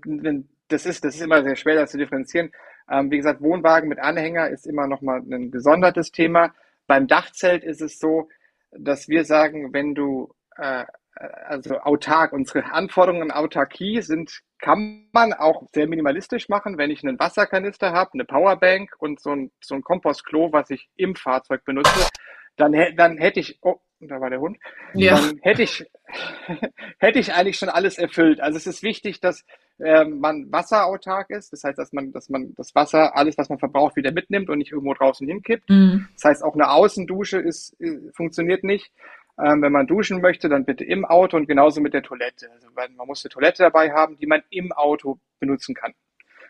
das ist, das ist immer sehr schwer, das zu differenzieren. Ähm, wie gesagt, Wohnwagen mit Anhänger ist immer nochmal ein gesondertes Thema. Beim Dachzelt ist es so, dass wir sagen, wenn du äh, also autark, unsere Anforderungen an Autarkie sind, kann man auch sehr minimalistisch machen, wenn ich einen Wasserkanister habe, eine Powerbank und so ein, so ein Kompostklo, was ich im Fahrzeug benutze, dann, dann hätte ich, oh, da war der Hund, ja. dann hätte ich, hätte ich eigentlich schon alles erfüllt. Also es ist wichtig, dass äh, man wasserautark ist. Das heißt, dass man, dass man das Wasser, alles, was man verbraucht, wieder mitnimmt und nicht irgendwo draußen hinkippt. Mhm. Das heißt, auch eine Außendusche ist, äh, funktioniert nicht. Ähm, wenn man duschen möchte, dann bitte im Auto und genauso mit der Toilette. Also man muss eine Toilette dabei haben, die man im Auto benutzen kann.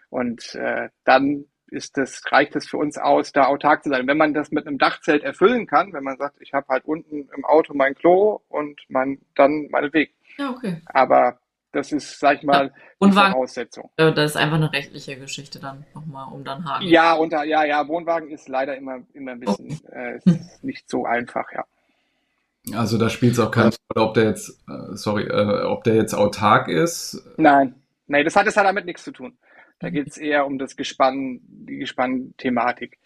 Und äh, dann ist das, reicht es für uns aus, da autark zu sein. Wenn man das mit einem Dachzelt erfüllen kann, wenn man sagt, ich habe halt unten im Auto mein Klo und mein, dann meinetwegen. Ja, okay. Aber das ist, sag ich mal, ja, die Voraussetzung. Das ist einfach eine rechtliche Geschichte dann nochmal, um dann Haken. Ja, und, ja, ja, Wohnwagen ist leider immer, immer ein bisschen okay. äh, nicht so einfach, ja. Also da spielt es auch keine Rolle, ob der jetzt, äh, sorry, äh, ob der jetzt autark ist. Nein, nein, das hat es halt damit nichts zu tun. Da geht es eher um das Gespann, die Gespann-Thematik.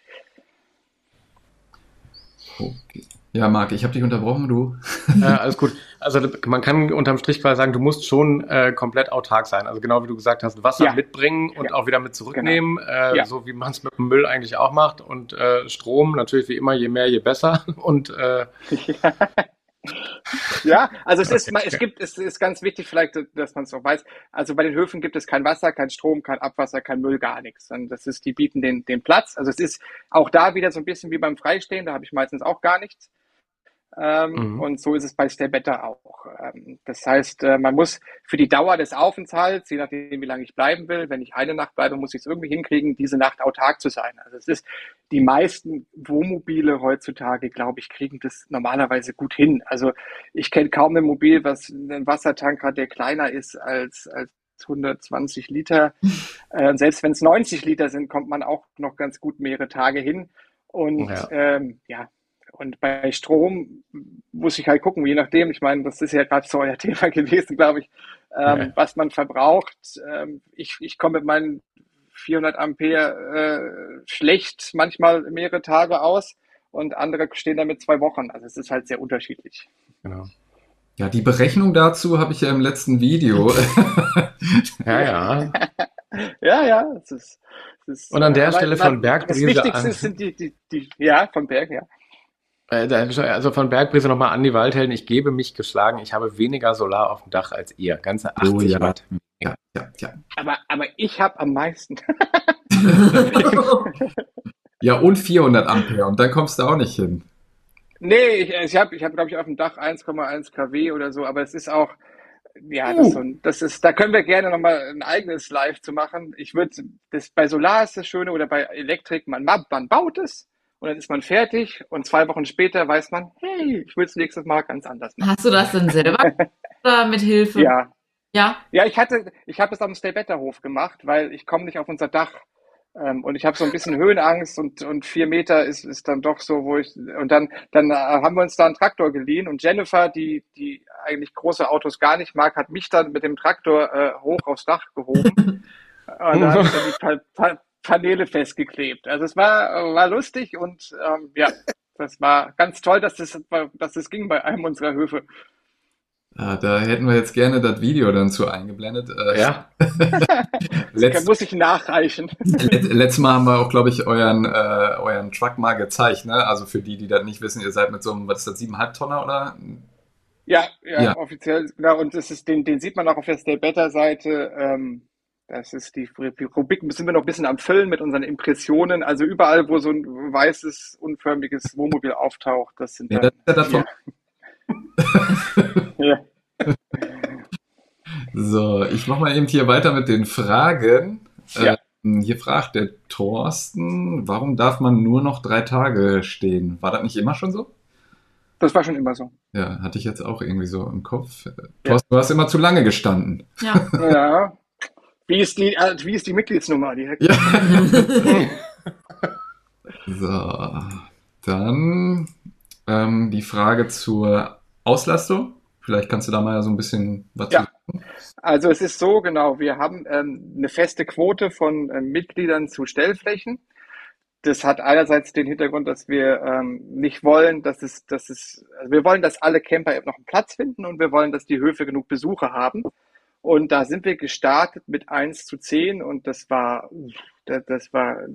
Okay. Ja, Marc, ich habe dich unterbrochen, du. Äh, alles gut. Also man kann unterm Strich quasi sagen, du musst schon äh, komplett autark sein. Also genau wie du gesagt hast, Wasser ja. mitbringen und ja. auch wieder mit zurücknehmen, genau. äh, ja. so wie man es mit dem Müll eigentlich auch macht. Und äh, Strom natürlich wie immer, je mehr, je besser. Und äh, ja, also es ist, es gibt, es ist ganz wichtig vielleicht, dass man es auch weiß. Also bei den Höfen gibt es kein Wasser, kein Strom, kein Abwasser, kein Müll, gar nichts. Und das ist, die bieten den, den Platz. Also es ist auch da wieder so ein bisschen wie beim Freistehen, da habe ich meistens auch gar nichts. Ähm, mhm. Und so ist es bei Stay Better auch. Ähm, das heißt, äh, man muss für die Dauer des Aufenthalts, je nachdem, wie lange ich bleiben will, wenn ich eine Nacht bleibe, muss ich es irgendwie hinkriegen, diese Nacht autark zu sein. Also es ist, die meisten Wohnmobile heutzutage, glaube ich, kriegen das normalerweise gut hin. Also ich kenne kaum ein Mobil, was einen Wassertank hat, der kleiner ist als, als 120 Liter. Äh, selbst wenn es 90 Liter sind, kommt man auch noch ganz gut mehrere Tage hin. Und ja, ähm, ja und bei Strom muss ich halt gucken, je nachdem, ich meine, das ist ja gerade so euer Thema gewesen, glaube ich, ähm, ja. was man verbraucht. Ähm, ich, ich komme mit meinen 400 Ampere äh, schlecht manchmal mehrere Tage aus und andere stehen damit zwei Wochen. Also es ist halt sehr unterschiedlich. Genau. Ja, die Berechnung dazu habe ich ja im letzten Video. ja, ja. ja, ja. Es ist, es ist, und an der Stelle von Berg. Das Wichtigste sind die, die, die, ja, von Berg, ja. Äh, also von Bergbrise nochmal an die Waldhelden. Ich gebe mich geschlagen. Ich habe weniger Solar auf dem Dach als ihr. Ganze 80 oh, ja. Watt. Ja, ja, ja. Aber, aber ich habe am meisten. ja, und 400 Ampere. Und dann kommst du auch nicht hin. Nee, ich, ich habe, ich hab, glaube ich, auf dem Dach 1,1 kW oder so. Aber es ist auch, ja, das, uh. so, das, ist, da können wir gerne nochmal ein eigenes Live zu machen. Ich würde, das bei Solar ist das Schöne oder bei Elektrik, man, man baut es und dann ist man fertig und zwei Wochen später weiß man, hey, ich will es nächstes Mal ganz anders machen. Hast du das denn selber oder mit Hilfe? Ja. Ja? Ja, ich hatte, ich habe es auf dem Stay Better Hof gemacht, weil ich komme nicht auf unser Dach. Ähm, und ich habe so ein bisschen Höhenangst und, und vier Meter ist, ist dann doch so, wo ich, und dann, dann äh, haben wir uns da einen Traktor geliehen und Jennifer, die, die eigentlich große Autos gar nicht mag, hat mich dann mit dem Traktor äh, hoch aufs Dach gehoben. und da habe ich dann die Paneele festgeklebt. Also es war, war lustig und ähm, ja, das war ganz toll, dass das, dass das ging bei einem unserer Höfe. Ah, da hätten wir jetzt gerne das Video dann zu eingeblendet. Äh, ja. Letzt, muss ich nachreichen. Let, letztes Mal haben wir auch, glaube ich, euren, äh, euren Truck mal gezeigt. Ne? Also für die, die das nicht wissen, ihr seid mit so einem, was ist das, 7,5 Tonner oder? Ja, ja, ja, offiziell. Genau, und das ist, den, den sieht man auch auf der Stay Better Seite. Ähm, das ist die Rubrik, sind wir noch ein bisschen am Füllen mit unseren Impressionen. Also überall, wo so ein weißes, unförmiges Wohnmobil auftaucht, das sind ja, dann, das ist ja davon. ja. So, ich mache mal eben hier weiter mit den Fragen. Ja. Ähm, hier fragt der Thorsten, warum darf man nur noch drei Tage stehen? War das nicht immer schon so? Das war schon immer so. Ja, hatte ich jetzt auch irgendwie so im Kopf. Thorsten, du hast immer zu lange gestanden. Ja. Ja. Wie ist die, äh, wie ist die Mitgliedsnummer? Die Ja. so, dann ähm, die Frage zur Auslastung. Vielleicht kannst du da mal so ein bisschen was Ja. zu Also es ist so, genau, wir haben ähm, eine feste Quote von ähm, Mitgliedern zu Stellflächen. Das hat einerseits den Hintergrund, dass wir ähm, nicht wollen, dass es, dass es, also wir wollen, dass alle Camper noch einen Platz finden und wir wollen, dass die Höfe genug Besucher haben. Und da sind wir gestartet mit 1 zu 10 und das war, das, war äh,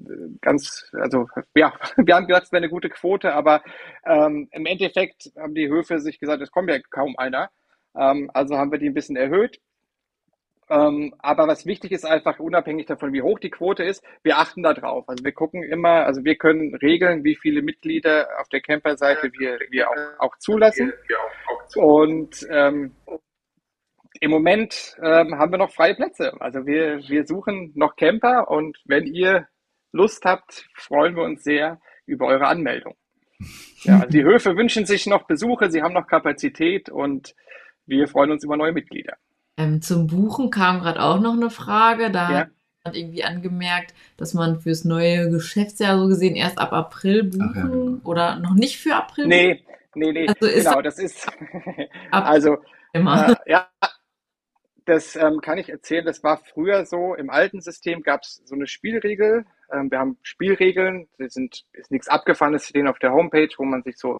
ganz, also ja, wir haben gedacht, es wäre eine gute Quote, aber ähm, im Endeffekt haben die Höfe sich gesagt, es kommt ja kaum einer. Ähm, also haben wir die ein bisschen erhöht. Ähm, aber was wichtig ist, einfach unabhängig davon, wie hoch die Quote ist, wir achten da drauf. Also wir gucken immer, also wir können regeln, wie viele Mitglieder auf der Camperseite wir, wir auch, auch zulassen. Und ähm, im Moment ähm, haben wir noch freie Plätze. Also wir, wir suchen noch Camper und wenn ihr Lust habt, freuen wir uns sehr über eure Anmeldung. Ja, also die Höfe wünschen sich noch Besuche, sie haben noch Kapazität und wir freuen uns über neue Mitglieder. Ähm, zum Buchen kam gerade auch noch eine Frage. Da Ja. hat irgendwie angemerkt, dass man fürs neue Geschäftsjahr so gesehen erst ab April buchen Ach ja, genau. oder noch nicht für April Nee, nee, nee, Also ist genau, das ist, Ab- also, immer. äh, ja, das ähm, kann ich erzählen, das war früher so, im alten System gab es so eine Spielregel, ähm, wir haben Spielregeln, die sind, ist nichts Abgefahrenes, die stehen auf der Homepage, wo man sich so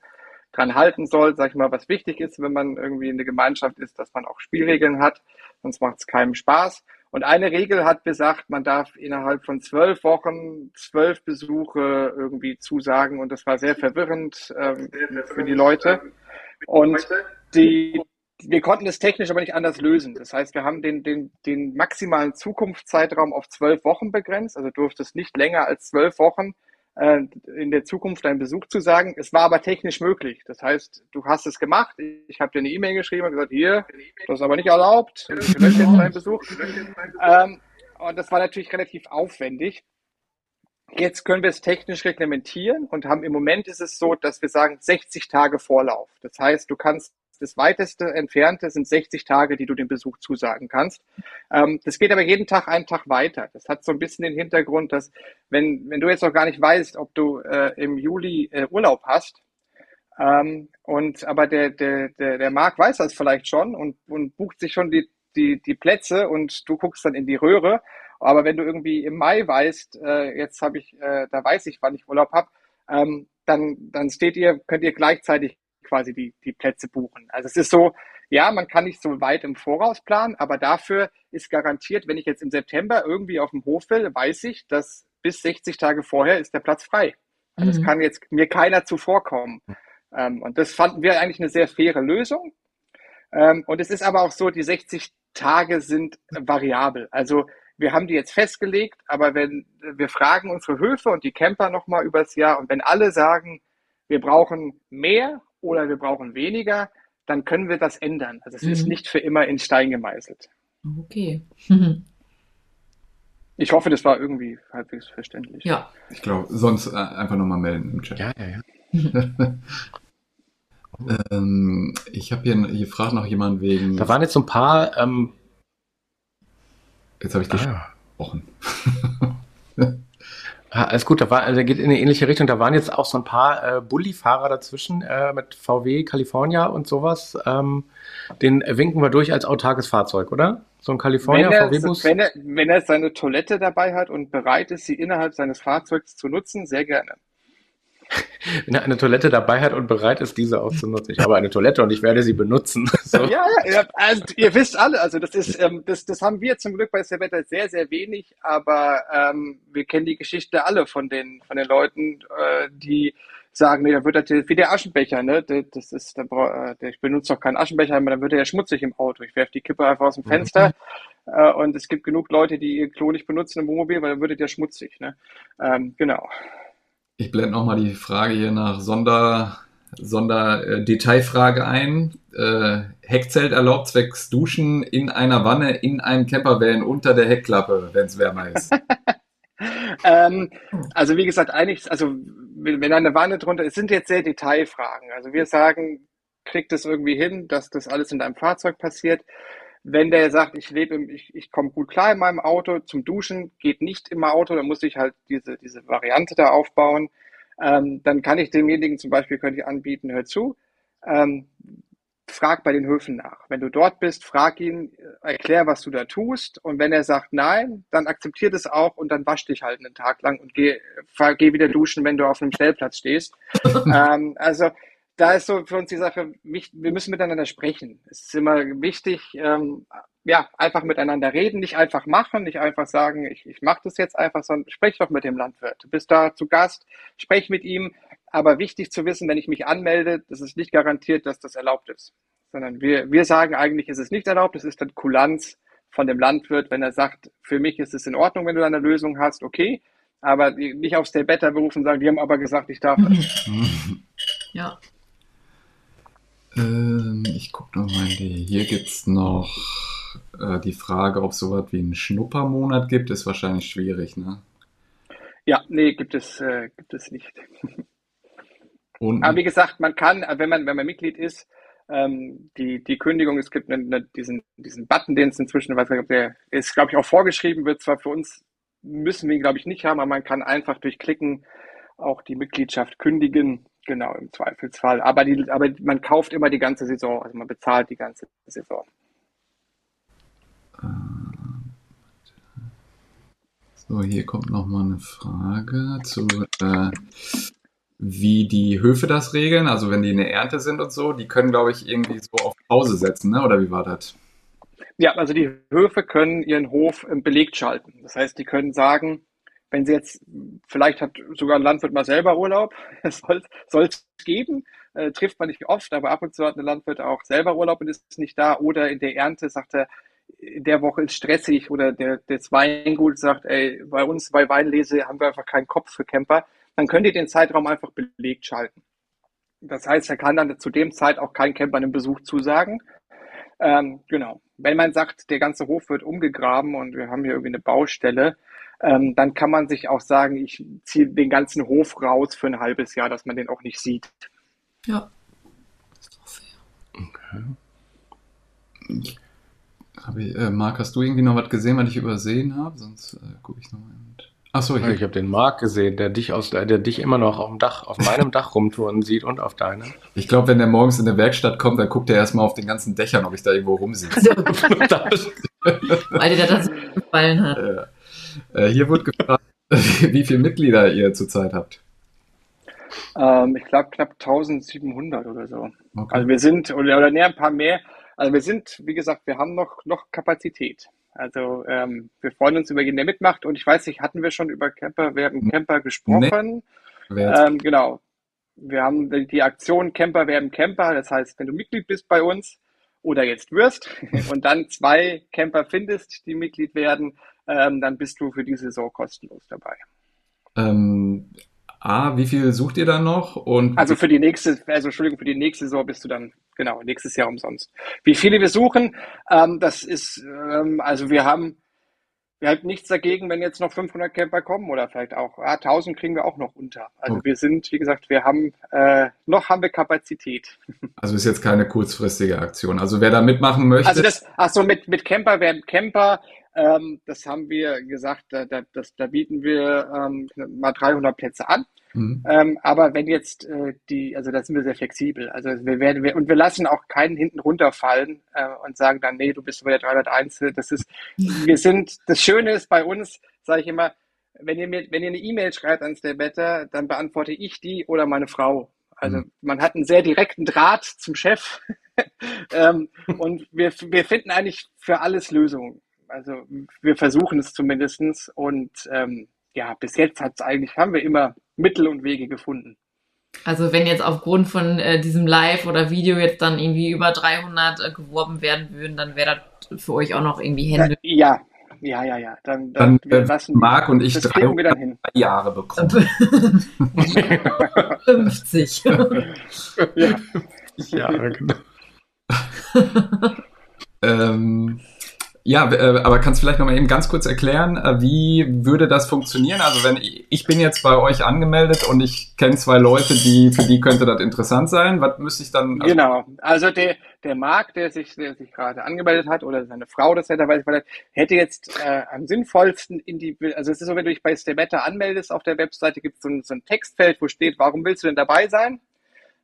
dran halten soll, sag ich mal, was wichtig ist, wenn man irgendwie in der Gemeinschaft ist, dass man auch Spielregeln hat, sonst macht es keinem Spaß. Und eine Regel hat besagt, man darf innerhalb von zwölf Wochen zwölf Besuche irgendwie zusagen. Und das war sehr verwirrend ähm, für die Leute. Und die, wir konnten es technisch aber nicht anders lösen. Das heißt, wir haben den, den, den maximalen Zukunftszeitraum auf zwölf Wochen begrenzt. Also durfte es nicht länger als zwölf Wochen äh, in der Zukunft einen Besuch zu sagen. Es war aber technisch möglich. Das heißt, du hast es gemacht. Ich habe dir eine E-Mail geschrieben und gesagt, hier, das ist aber nicht erlaubt. Ich lösche jetzt deinen Besuch. Ähm, und das war natürlich relativ aufwendig. Jetzt können wir es technisch reglementieren und haben im Moment ist es so, dass wir sagen 60 Tage Vorlauf. Das heißt, du kannst das weiteste entfernte sind 60 Tage, die du dem Besuch zusagen kannst. Ähm, das geht aber jeden Tag einen Tag weiter. Das hat so ein bisschen den Hintergrund, dass wenn, wenn du jetzt noch gar nicht weißt, ob du äh, im Juli äh, Urlaub hast, ähm, und aber der, der, der, der Marc weiß das vielleicht schon und, und bucht sich schon die, die, die Plätze und du guckst dann in die Röhre. Aber wenn du irgendwie im Mai weißt, äh, jetzt habe ich, äh, da weiß ich, wann ich Urlaub habe, ähm, dann, dann steht ihr, könnt ihr gleichzeitig quasi die, die Plätze buchen. Also es ist so, ja, man kann nicht so weit im Voraus planen, aber dafür ist garantiert, wenn ich jetzt im September irgendwie auf dem Hof will, weiß ich, dass bis 60 Tage vorher ist der Platz frei. Also Mhm. kann jetzt mir keiner zuvorkommen. Ähm, und das fanden wir eigentlich eine sehr faire Lösung. Ähm, und es ist aber auch so, die 60 Tage sind variabel. Also wir haben die jetzt festgelegt, aber wenn wir fragen unsere Höfe und die Camper nochmal übers Jahr und wenn alle sagen, wir brauchen mehr oder wir brauchen weniger, dann können wir das ändern. Also es ist Mhm. nicht für immer in Stein gemeißelt. Okay. Ich hoffe, das war irgendwie halbwegs verständlich. ja. Ich glaube, sonst äh, einfach nochmal melden im Chat. Ja, ja, ja. Ähm, ich habe hier, hier fragt noch jemand wegen. Da waren jetzt so ein paar. Ähm, jetzt habe ich dich ah, gesprochen. ah, alles gut, da war, also geht in eine ähnliche Richtung. Da waren jetzt auch so ein paar äh, Bulli-Fahrer dazwischen äh, mit VW California und sowas. Ähm, den winken wir durch als autarkes Fahrzeug, oder? So ein California VW-Bus. wenn, er, wenn er seine Toilette dabei hat und bereit ist, sie innerhalb seines Fahrzeugs zu nutzen, sehr gerne. Wenn er eine Toilette dabei hat und bereit ist, diese auszunutzen. Ich habe eine Toilette und ich werde sie benutzen. So. Ja, ja, also ihr wisst alle, also das ist, ähm, das, das haben wir zum Glück bei Servetta sehr, sehr wenig, aber ähm, wir kennen die Geschichte alle von den, von den Leuten, äh, die sagen, nee, da wird das wie der Aschenbecher, ne? Das ist, der, äh, der, ich benutze doch keinen Aschenbecher, aber dann wird er ja schmutzig im Auto. Ich werfe die Kippe einfach aus dem Mhm. Fenster äh, und es gibt genug Leute, die ihr Klo nicht benutzen im Wohnmobil, weil dann wird es ja schmutzig, ne? Ähm, genau. Ich blende nochmal die Frage hier nach Sonder, Sonder äh, Detailfrage ein. Äh, Heckzelt erlaubt zwecks Duschen in einer Wanne in einem Campervan unter der Heckklappe, wenn es wärmer ist. Ähm, also wie gesagt, eigentlich, also wenn eine Wanne drunter ist, sind jetzt sehr Detailfragen. Also wir sagen, kriegt es irgendwie hin, dass das alles in deinem Fahrzeug passiert. Wenn der sagt, ich lebe, im, ich, ich komme gut klar in meinem Auto, zum Duschen geht nicht im Auto, dann muss ich halt diese, diese Variante da aufbauen. Ähm, dann kann ich demjenigen zum Beispiel könnte ich anbieten, hör zu, ähm, frag bei den Höfen nach. Wenn du dort bist, frag ihn, erklär, was du da tust. Und wenn er sagt nein, dann akzeptiert es auch und dann wasch dich halt einen Tag lang und geh, geh wieder duschen, wenn du auf einem Stellplatz stehst. ähm, also da ist so für uns die Sache, wir müssen miteinander sprechen. Es ist immer wichtig, ähm, ja, einfach miteinander reden, nicht einfach machen, nicht einfach sagen, ich, ich mache das jetzt einfach, sondern sprech doch mit dem Landwirt. Du bist da zu Gast, sprech mit ihm. Aber wichtig zu wissen, wenn ich mich anmelde, das ist nicht garantiert, dass das erlaubt ist. Sondern wir, wir sagen eigentlich, ist es nicht erlaubt, es ist dann Kulanz von dem Landwirt, wenn er sagt, für mich ist es in Ordnung, wenn du eine Lösung hast, okay. Aber nicht aufs Stay Better berufen und sagen, wir haben aber gesagt, ich darf das. Ja. Ähm, ich gucke nochmal in die. Hier gibt es noch äh, die Frage, ob es so was wie einen Schnuppermonat gibt. Ist wahrscheinlich schwierig, ne? Ja, nee, gibt es, äh, gibt es nicht. Und Aber wie gesagt, man kann, wenn man, wenn man Mitglied ist, ähm, die, die Kündigung, es gibt eine, eine, diesen, diesen Button, den es inzwischen, weiß nicht, der ist, glaube ich, auch vorgeschrieben wird. Zwar für uns müssen wir ihn, glaube ich, nicht haben, aber man kann einfach durch Klicken auch die Mitgliedschaft kündigen. Genau, im Zweifelsfall. Aber, die, aber man kauft immer die ganze Saison, also man bezahlt die ganze Saison. So, hier kommt nochmal eine Frage zu, äh, wie die Höfe das regeln. Also wenn die in der Ernte sind und so, die können, glaube ich, irgendwie so auf Pause setzen, ne? oder wie war das? Ja, also die Höfe können ihren Hof belegt schalten. Das heißt, die können sagen, wenn sie jetzt, vielleicht hat sogar ein Landwirt mal selber Urlaub, soll es geben, äh, trifft man nicht oft, aber ab und zu hat ein Landwirt auch selber Urlaub und ist nicht da. Oder in der Ernte sagt er, in der Woche ist stressig oder der, das Weingut sagt, ey, bei uns bei Weinlese haben wir einfach keinen Kopf für Camper, dann könnt ihr den Zeitraum einfach belegt schalten. Das heißt, er kann dann zu dem Zeit auch kein Camper einen Besuch zusagen. Ähm, genau. Wenn man sagt, der ganze Hof wird umgegraben und wir haben hier irgendwie eine Baustelle, ähm, dann kann man sich auch sagen, ich ziehe den ganzen Hof raus für ein halbes Jahr, dass man den auch nicht sieht. Ja. Das ist doch fair. Okay. Hab ich, äh, Marc, hast du irgendwie noch was gesehen, was ich übersehen habe? Sonst äh, gucke ich nochmal. Achso, ich, ich habe den Marc gesehen, der dich aus, der dich immer noch auf dem Dach, auf meinem Dach rumtouren sieht und auf deinem. Ich glaube, wenn der morgens in der Werkstatt kommt, dann guckt er erstmal auf den ganzen Dächern, ob ich da irgendwo rumsitze. Weil dir das gefallen hat. Äh, äh, hier wurde gefragt, wie viele Mitglieder ihr zurzeit habt. Ähm, ich glaube knapp 1700 oder so. Okay. Also wir sind, oder, oder näher ein paar mehr. Also wir sind, wie gesagt, wir haben noch, noch Kapazität. Also ähm, wir freuen uns über jeden, der mitmacht. Und ich weiß nicht, hatten wir schon über Camper, werden Camper gesprochen? Nee. Ähm, genau. Wir haben die Aktion Camper werden Camper. Das heißt, wenn du Mitglied bist bei uns oder jetzt wirst und dann zwei Camper findest, die Mitglied werden, ähm, dann bist du für die Saison kostenlos dabei. Ähm, A, wie viel sucht ihr dann noch? Und also für die nächste, also Entschuldigung, für die nächste Saison bist du dann, genau, nächstes Jahr umsonst. Wie viele wir suchen, ähm, das ist, ähm, also wir haben, wir haben nichts dagegen, wenn jetzt noch 500 Camper kommen oder vielleicht auch, ja, 1000 kriegen wir auch noch unter. Also okay. wir sind, wie gesagt, wir haben, äh, noch haben wir Kapazität. Also ist jetzt keine kurzfristige Aktion. Also wer da mitmachen möchte. Also das, ach so, mit, mit Camper werden Camper, ähm, das haben wir gesagt, da, da, das, da bieten wir ähm, mal 300 Plätze an. Mhm. Ähm, aber wenn jetzt äh, die, also da sind wir sehr flexibel. Also wir werden, wir, und wir lassen auch keinen hinten runterfallen äh, und sagen dann, nee, du bist bei der 301. Das ist, wir sind, das Schöne ist bei uns, sage ich immer, wenn ihr mir, wenn ihr eine E-Mail schreibt ans der Better, dann beantworte ich die oder meine Frau. Also mhm. man hat einen sehr direkten Draht zum Chef. ähm, und wir, wir finden eigentlich für alles Lösungen. Also wir versuchen es zumindestens Und ähm, ja, bis jetzt hat's eigentlich, haben wir immer Mittel und Wege gefunden. Also wenn jetzt aufgrund von äh, diesem Live oder Video jetzt dann irgendwie über 300 äh, geworben werden würden, dann wäre das für euch auch noch irgendwie Hände. Ja, ja, ja, ja. Dann, dann, dann äh, lassen Marc und ich drei Jahre bekommen. 50. ja. Jahre, genau. ähm, Ja, äh, aber kannst du vielleicht noch mal eben ganz kurz erklären, äh, wie würde das funktionieren? Also wenn ich, ich bin jetzt bei euch angemeldet und ich kenne zwei Leute, die für die könnte das interessant sein. Was müsste ich dann? Also genau. Also der der Marc, der sich der sich gerade angemeldet hat oder seine Frau, das hätte hat, hätte jetzt äh, am sinnvollsten in die also es ist so, wenn du dich bei Stebetta anmeldest auf der Webseite, gibt es so, so ein Textfeld, wo steht, warum willst du denn dabei sein?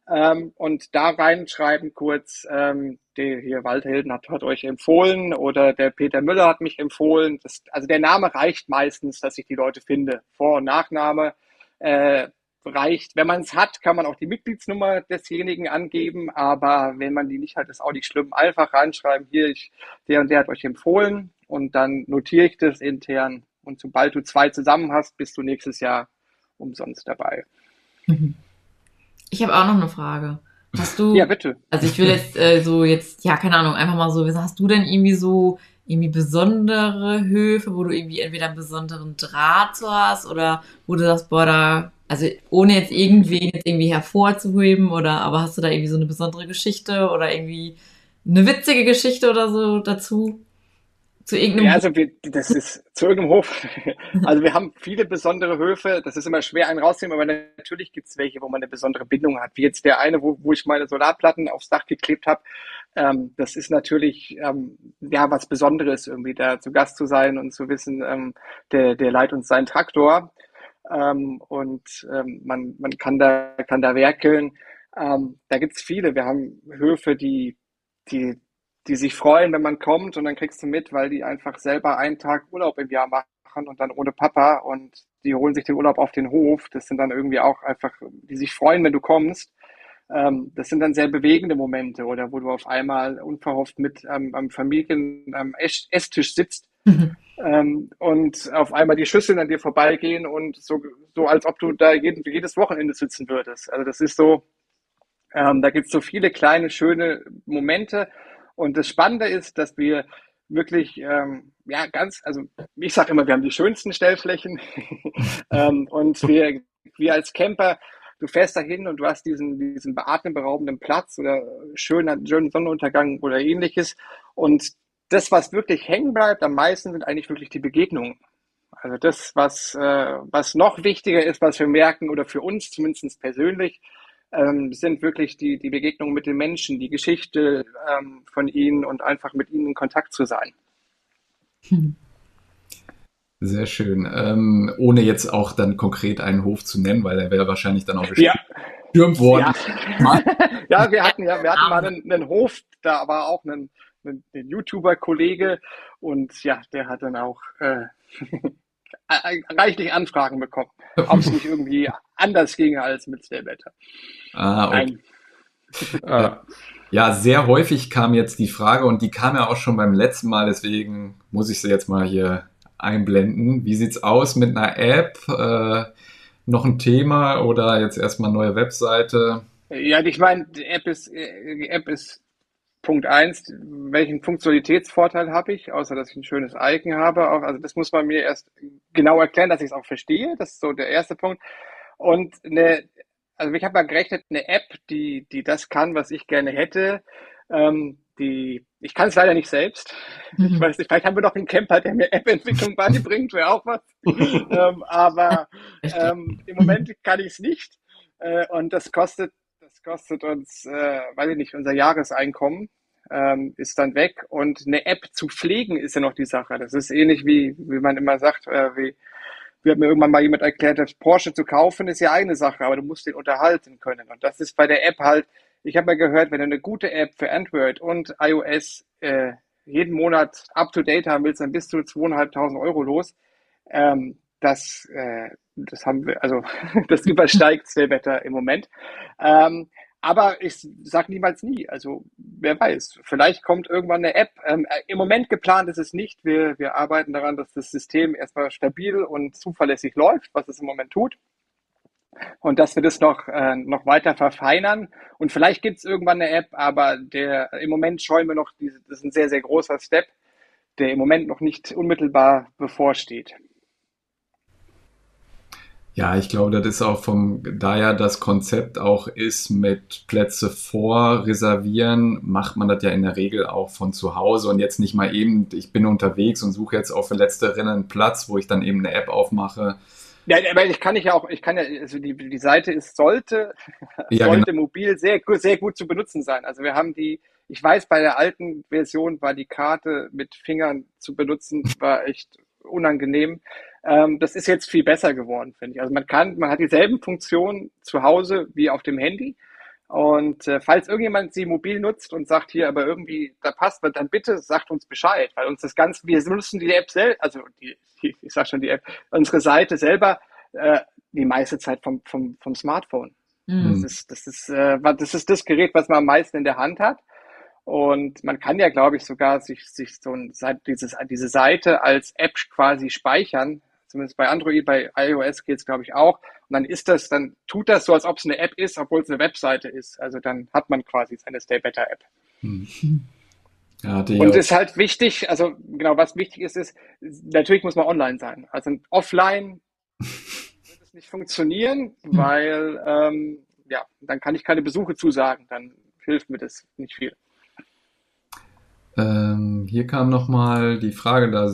Ähm, und da reinschreiben kurz, ähm, der hier Waldhelden hat, hat euch empfohlen oder der Peter Müller hat mich empfohlen. Das, also der Name reicht meistens, dass ich die Leute finde. Vor- und Nachname äh, reicht. Wenn man es hat, kann man auch die Mitgliedsnummer desjenigen angeben, aber wenn man die nicht hat, ist auch nicht schlimm. Einfach reinschreiben, hier, ich, der und der hat euch empfohlen und dann notiere ich das intern. Und sobald du zwei zusammen hast, bist du nächstes Jahr umsonst dabei. Mhm. Ich habe auch noch eine Frage. Hast du. Ja, bitte. Also ich will jetzt äh, so jetzt, ja, keine Ahnung, einfach mal so, hast du denn irgendwie so irgendwie besondere Höfe, wo du irgendwie entweder einen besonderen Draht so hast oder wo du sagst, boah, da, also ohne jetzt irgendwen jetzt irgendwie hervorzuheben oder aber hast du da irgendwie so eine besondere Geschichte oder irgendwie eine witzige Geschichte oder so dazu? Zu irgendeinem ja, also wir, das ist zu irgendeinem Hof. Also wir haben viele besondere Höfe. Das ist immer schwer, einen rauszunehmen, aber natürlich gibt es welche, wo man eine besondere Bindung hat. Wie jetzt der eine, wo, wo ich meine Solarplatten aufs Dach geklebt habe. Ähm, das ist natürlich ähm, ja was Besonderes, irgendwie da zu Gast zu sein und zu wissen, ähm, der, der leiht uns seinen Traktor. Ähm, und ähm, man, man kann da, kann da werkeln. Ähm, da gibt's viele. Wir haben Höfe, die, die die sich freuen, wenn man kommt und dann kriegst du mit, weil die einfach selber einen Tag Urlaub im Jahr machen und dann ohne Papa und die holen sich den Urlaub auf den Hof. Das sind dann irgendwie auch einfach, die sich freuen, wenn du kommst. Ähm, das sind dann sehr bewegende Momente oder wo du auf einmal unverhofft mit ähm, am Familien am Esstisch sitzt mhm. ähm, und auf einmal die Schüsseln an dir vorbeigehen und so, so als ob du da jeden, jedes Wochenende sitzen würdest. Also das ist so, ähm, da gibt es so viele kleine, schöne Momente und das Spannende ist, dass wir wirklich, ähm, ja, ganz, also ich sage immer, wir haben die schönsten Stellflächen ähm, und wir, wir als Camper, du fährst dahin und du hast diesen, diesen beatemberaubenden Platz oder schönen, schönen Sonnenuntergang oder ähnliches und das, was wirklich hängen bleibt am meisten, sind eigentlich wirklich die Begegnungen. Also das, was, äh, was noch wichtiger ist, was wir merken oder für uns zumindest persönlich, ähm, sind wirklich die, die Begegnungen mit den Menschen, die Geschichte ähm, von ihnen und einfach mit ihnen in Kontakt zu sein. Sehr schön. Ähm, ohne jetzt auch dann konkret einen Hof zu nennen, weil er wäre wahrscheinlich dann auch ja. gestürmt worden. Ja. ja, wir hatten ja, wir hatten mal einen, einen Hof, da war auch ein, ein, ein YouTuber-Kollege und ja, der hat dann auch äh, reichlich Anfragen bekommen, ob es nicht irgendwie anders ginge als mit Stillbetter. Ah, okay. Ah. Ja, sehr häufig kam jetzt die Frage und die kam ja auch schon beim letzten Mal, deswegen muss ich sie jetzt mal hier einblenden. Wie sieht's aus mit einer App? Äh, noch ein Thema oder jetzt erstmal neue Webseite? Ja, ich meine, die App ist, die App ist Punkt eins, welchen Funktionalitätsvorteil habe ich, außer dass ich ein schönes Icon habe. Auch, also das muss man mir erst genau erklären, dass ich es auch verstehe. Das ist so der erste Punkt. Und eine, also ich habe mal gerechnet, eine App, die, die das kann, was ich gerne hätte, ähm, die, ich kann es leider nicht selbst. Ich mhm. weiß nicht, vielleicht haben wir noch einen Camper, der mir App-Entwicklung beibringt, wäre auch was. ähm, aber ähm, im Moment kann ich es nicht. Äh, und das kostet kostet uns, äh, weiß ich nicht, unser Jahreseinkommen ähm, ist dann weg. Und eine App zu pflegen ist ja noch die Sache. Das ist ähnlich wie, wie man immer sagt, äh, wie, wie hat mir irgendwann mal jemand erklärt, dass Porsche zu kaufen ist ja eine Sache, aber du musst den unterhalten können. Und das ist bei der App halt, ich habe mal gehört, wenn du eine gute App für Android und iOS äh, jeden Monat up to date haben willst, dann bist du zweieinhalbtausend Euro los. Ähm, das, äh, das haben wir, also das übersteigt Silvetter im Moment. Ähm, aber ich sage niemals nie. Also wer weiß, vielleicht kommt irgendwann eine App. Ähm, äh, Im Moment geplant ist es nicht. Wir, wir arbeiten daran, dass das System erstmal stabil und zuverlässig läuft, was es im Moment tut. Und dass wir das noch, äh, noch weiter verfeinern. Und vielleicht gibt es irgendwann eine App, aber der, im Moment scheuen wir noch, diese, das ist ein sehr, sehr großer Step, der im Moment noch nicht unmittelbar bevorsteht. Ja, ich glaube, das ist auch vom, da ja das Konzept auch ist mit Plätze vorreservieren, macht man das ja in der Regel auch von zu Hause und jetzt nicht mal eben, ich bin unterwegs und suche jetzt auf für letzte Rennen einen Platz, wo ich dann eben eine App aufmache. Ja, aber ich kann nicht ja auch, ich kann ja, also die, die Seite ist, sollte, ja, sollte genau. mobil sehr, sehr gut zu benutzen sein. Also wir haben die, ich weiß, bei der alten Version war die Karte mit Fingern zu benutzen, war echt unangenehm. Ähm, das ist jetzt viel besser geworden, finde ich. Also man kann, man hat dieselben Funktionen zu Hause wie auf dem Handy. Und äh, falls irgendjemand sie mobil nutzt und sagt hier, aber irgendwie da passt, dann bitte sagt uns Bescheid, weil uns das Ganze, wir nutzen die App selbst, also die, die, ich sag schon die App, unsere Seite selber äh, die meiste Zeit vom, vom, vom Smartphone. Mhm. Das, ist, das, ist, äh, das ist das Gerät, was man am meisten in der Hand hat. Und man kann ja, glaube ich, sogar sich, sich so ein, dieses, diese Seite als App quasi speichern. Zumindest bei Android, bei iOS geht es, glaube ich, auch. Und dann ist das, dann tut das so, als ob es eine App ist, obwohl es eine Webseite ist. Also dann hat man quasi seine Stay Better App. Hm. Ja, und ist halt wichtig, also genau, was wichtig ist, ist, natürlich muss man online sein. Also offline wird es nicht funktionieren, hm. weil ähm, ja, dann kann ich keine Besuche zusagen. Dann hilft mir das nicht viel. Ähm, hier kam nochmal die Frage, da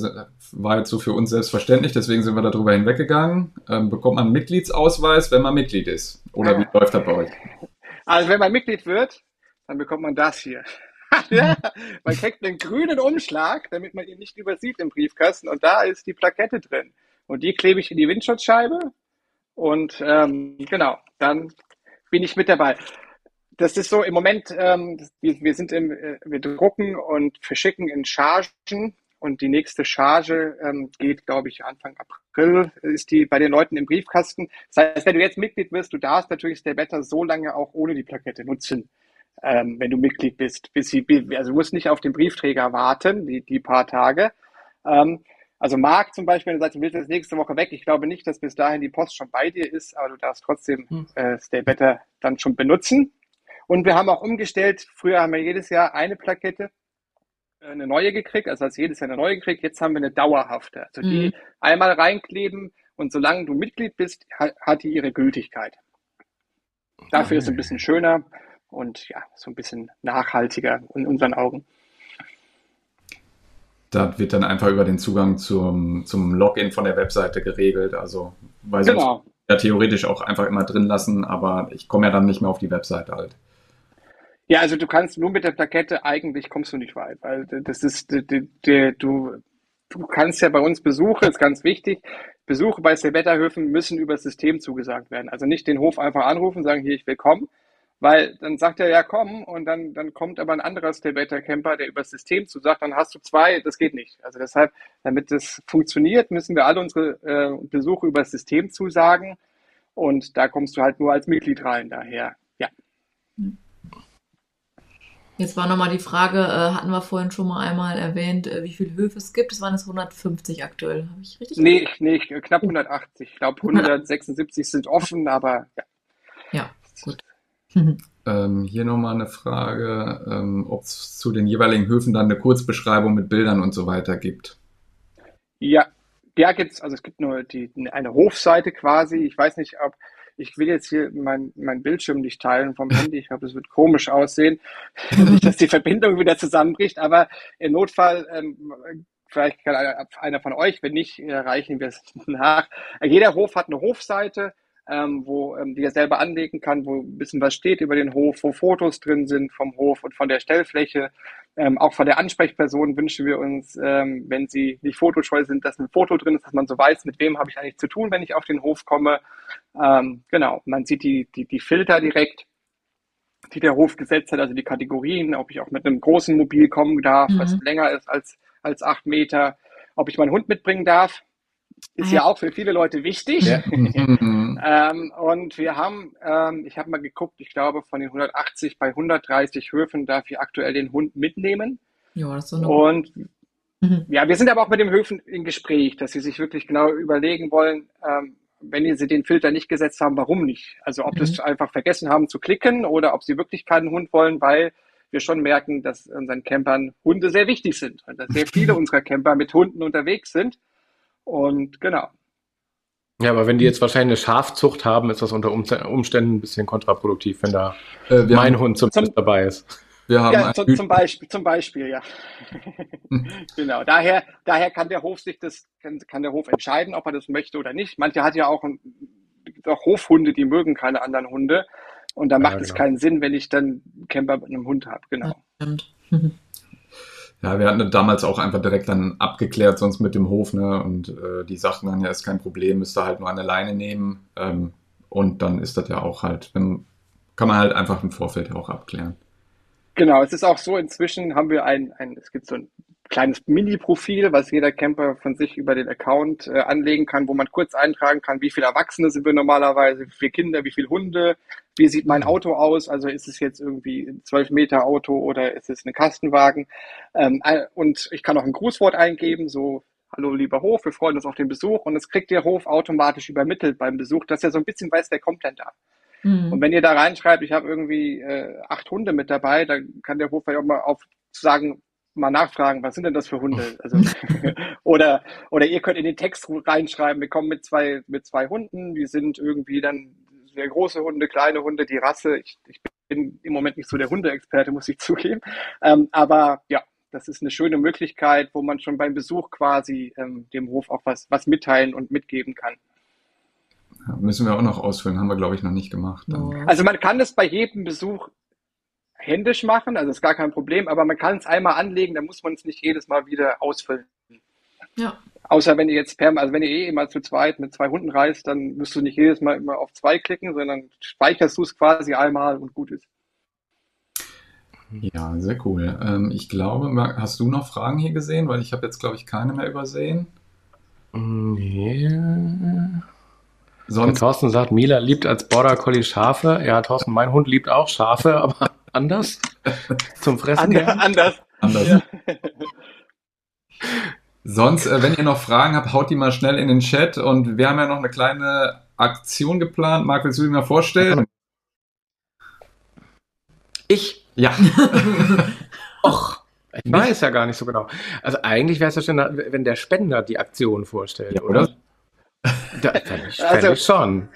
war jetzt so für uns selbstverständlich, deswegen sind wir darüber hinweggegangen. Ähm, bekommt man einen Mitgliedsausweis, wenn man Mitglied ist? Oder wie läuft das bei euch? Also wenn man Mitglied wird, dann bekommt man das hier. ja, man kriegt einen grünen Umschlag, damit man ihn nicht übersieht im Briefkasten und da ist die Plakette drin. Und die klebe ich in die Windschutzscheibe und ähm, genau, dann bin ich mit dabei das ist so im Moment, ähm, wir, wir sind im, äh, wir drucken und verschicken in Chargen und die nächste Charge ähm, geht, glaube ich, Anfang April, ist die bei den Leuten im Briefkasten. Das heißt, wenn du jetzt Mitglied wirst, du darfst natürlich Stay Better so lange auch ohne die Plakette nutzen, ähm, wenn du Mitglied bist. Bis sie, also du musst nicht auf den Briefträger warten, die, die paar Tage. Ähm, also Marc zum Beispiel, wenn du sagst, du willst jetzt nächste Woche weg, ich glaube nicht, dass bis dahin die Post schon bei dir ist, aber du darfst trotzdem hm. äh, Stay Better dann schon benutzen. Und wir haben auch umgestellt. Früher haben wir jedes Jahr eine Plakette, äh, eine neue gekriegt, also als jedes Jahr eine neue gekriegt. Jetzt haben wir eine dauerhafte. Also die mhm. einmal reinkleben und solange du Mitglied bist, hat die ihre Gültigkeit. Dafür ist es ein bisschen schöner und ja, so ein bisschen nachhaltiger in unseren Augen. Da wird dann einfach über den Zugang zum, zum Login von der Webseite geregelt. Also, weil genau. ja theoretisch auch einfach immer drin lassen, aber ich komme ja dann nicht mehr auf die Webseite halt. Ja, also du kannst nur mit der Plakette, eigentlich kommst du nicht weit, weil das ist, die, die, du, du kannst ja bei uns Besuche, ist ganz wichtig, Besuche bei Silvetterhöfen müssen über das System zugesagt werden. Also nicht den Hof einfach anrufen, sagen, hier, ich will kommen, weil dann sagt er, ja, komm, und dann, dann kommt aber ein anderer Silvetter-Camper, der über das System zusagt, dann hast du zwei, das geht nicht. Also deshalb, damit das funktioniert, müssen wir alle unsere äh, Besuche über das System zusagen und da kommst du halt nur als Mitglied rein, daher, ja. Jetzt war nochmal die Frage, äh, hatten wir vorhin schon mal einmal erwähnt, äh, wie viele Höfe es gibt. Es waren es 150 aktuell, habe ich richtig Nee, nee, knapp 180. Ich glaube 176 sind offen, aber ja. Ja, gut. ähm, hier nochmal eine Frage, ähm, ob es zu den jeweiligen Höfen dann eine Kurzbeschreibung mit Bildern und so weiter gibt. Ja, ja gibt's. Also es gibt nur die, eine Hofseite quasi. Ich weiß nicht, ob ich will jetzt hier mein, mein Bildschirm nicht teilen vom Handy. Ich glaube, es wird komisch aussehen. dass die Verbindung wieder zusammenbricht, aber im Notfall, ähm, vielleicht kann einer von euch, wenn nicht, erreichen wir es nach. Jeder Hof hat eine Hofseite, ähm, wo ähm, die er selber anlegen kann, wo ein bisschen was steht über den Hof, wo Fotos drin sind vom Hof und von der Stellfläche. Ähm, auch von der Ansprechperson wünschen wir uns, ähm, wenn sie nicht fotoscheu sind, dass ein Foto drin ist, dass man so weiß, mit wem habe ich eigentlich zu tun, wenn ich auf den Hof komme. Ähm, genau, man sieht die, die, die Filter direkt, die der Hof gesetzt hat, also die Kategorien, ob ich auch mit einem großen Mobil kommen darf, mhm. was länger ist als, als acht Meter, ob ich meinen Hund mitbringen darf. Ist ja auch für viele Leute wichtig. Ja. ähm, und wir haben, ähm, ich habe mal geguckt, ich glaube, von den 180 bei 130 Höfen darf ich aktuell den Hund mitnehmen. Ja, das ist so eine Und mhm. ja, wir sind aber auch mit den Höfen im Gespräch, dass sie sich wirklich genau überlegen wollen, ähm, wenn sie den Filter nicht gesetzt haben, warum nicht? Also ob mhm. das einfach vergessen haben zu klicken oder ob sie wirklich keinen Hund wollen, weil wir schon merken, dass unseren Campern Hunde sehr wichtig sind und dass sehr viele unserer Camper mit Hunden unterwegs sind. Und genau. Ja, aber wenn die jetzt wahrscheinlich eine Schafzucht haben, ist das unter Umständen ein bisschen kontraproduktiv, wenn da Äh, mein haben, Hund zumindest Zum- dabei ist. wir haben Ja, zu, zum Beispiel, zum Beispiel, ja. genau. Daher, daher kann der Hof sich das, kann, kann der Hof entscheiden, ob er das möchte oder nicht. Manche hat ja auch, ein, auch Hofhunde, die mögen keine anderen Hunde. Und da Ja, macht es genau. keinen Sinn, wenn ich dann einen Camper mit einem Hund habe. Genau. Stimmt. Ja, wir hatten damals auch einfach direkt dann abgeklärt, sonst mit dem Hof, ne? Und äh, die sagten dann, ja, ist kein Problem, müsst ihr halt nur eine Leine nehmen. Ähm, und dann ist das ja auch halt, wenn, kann man halt einfach im Vorfeld ja auch abklären. Genau, es ist auch so, inzwischen haben wir ein, ein es gibt so ein kleines Mini-Profil, was jeder Camper von sich über den Account äh, anlegen kann, wo man kurz eintragen kann, wie viele Erwachsene sind wir normalerweise, wie viele Kinder, wie viele Hunde, wie sieht mein Auto aus, also ist es jetzt irgendwie ein 12 Meter Auto oder ist es ein Kastenwagen ähm, äh, und ich kann auch ein Grußwort eingeben, so Hallo lieber Hof, wir freuen uns auf den Besuch und es kriegt der Hof automatisch übermittelt beim Besuch, dass er so ein bisschen weiß, wer kommt denn da. Mhm. Und wenn ihr da reinschreibt, ich habe irgendwie äh, acht Hunde mit dabei, dann kann der Hof vielleicht auch mal auf sagen, mal nachfragen, was sind denn das für Hunde? Also, oder, oder ihr könnt in den Text reinschreiben, wir kommen mit zwei, mit zwei Hunden, die sind irgendwie dann sehr große Hunde, kleine Hunde, die Rasse. Ich, ich bin im Moment nicht so der Hundeexperte, muss ich zugeben. Ähm, aber ja, das ist eine schöne Möglichkeit, wo man schon beim Besuch quasi ähm, dem Hof auch was, was mitteilen und mitgeben kann. Ja, müssen wir auch noch ausfüllen, haben wir, glaube ich, noch nicht gemacht. Also man kann das bei jedem Besuch händisch machen, also ist gar kein Problem, aber man kann es einmal anlegen, dann muss man es nicht jedes Mal wieder ausfüllen. Ja. Außer wenn ihr jetzt per, also wenn ihr eh immer zu zweit mit zwei Hunden reist, dann müsst du nicht jedes Mal immer auf zwei klicken, sondern speicherst du es quasi einmal und gut ist. Ja, sehr cool. Ähm, ich glaube, hast du noch Fragen hier gesehen? Weil ich habe jetzt, glaube ich, keine mehr übersehen. Nee. Der Sonst, Thorsten sagt, Mila liebt als Border Collie Schafe. Ja, Thorsten, mein Hund liebt auch Schafe, aber anders. Zum Fressen Ander, gern. anders. anders. Ja. Sonst, äh, wenn ihr noch Fragen habt, haut die mal schnell in den Chat. Und wir haben ja noch eine kleine Aktion geplant. Marc, willst du die mal vorstellen? Ich? Ja. Och. Ich weiß ja gar nicht so genau. Also eigentlich wäre es ja schön, wenn der Spender die Aktion vorstellt, Ja, oder? oder? Da, ich, Also- schon.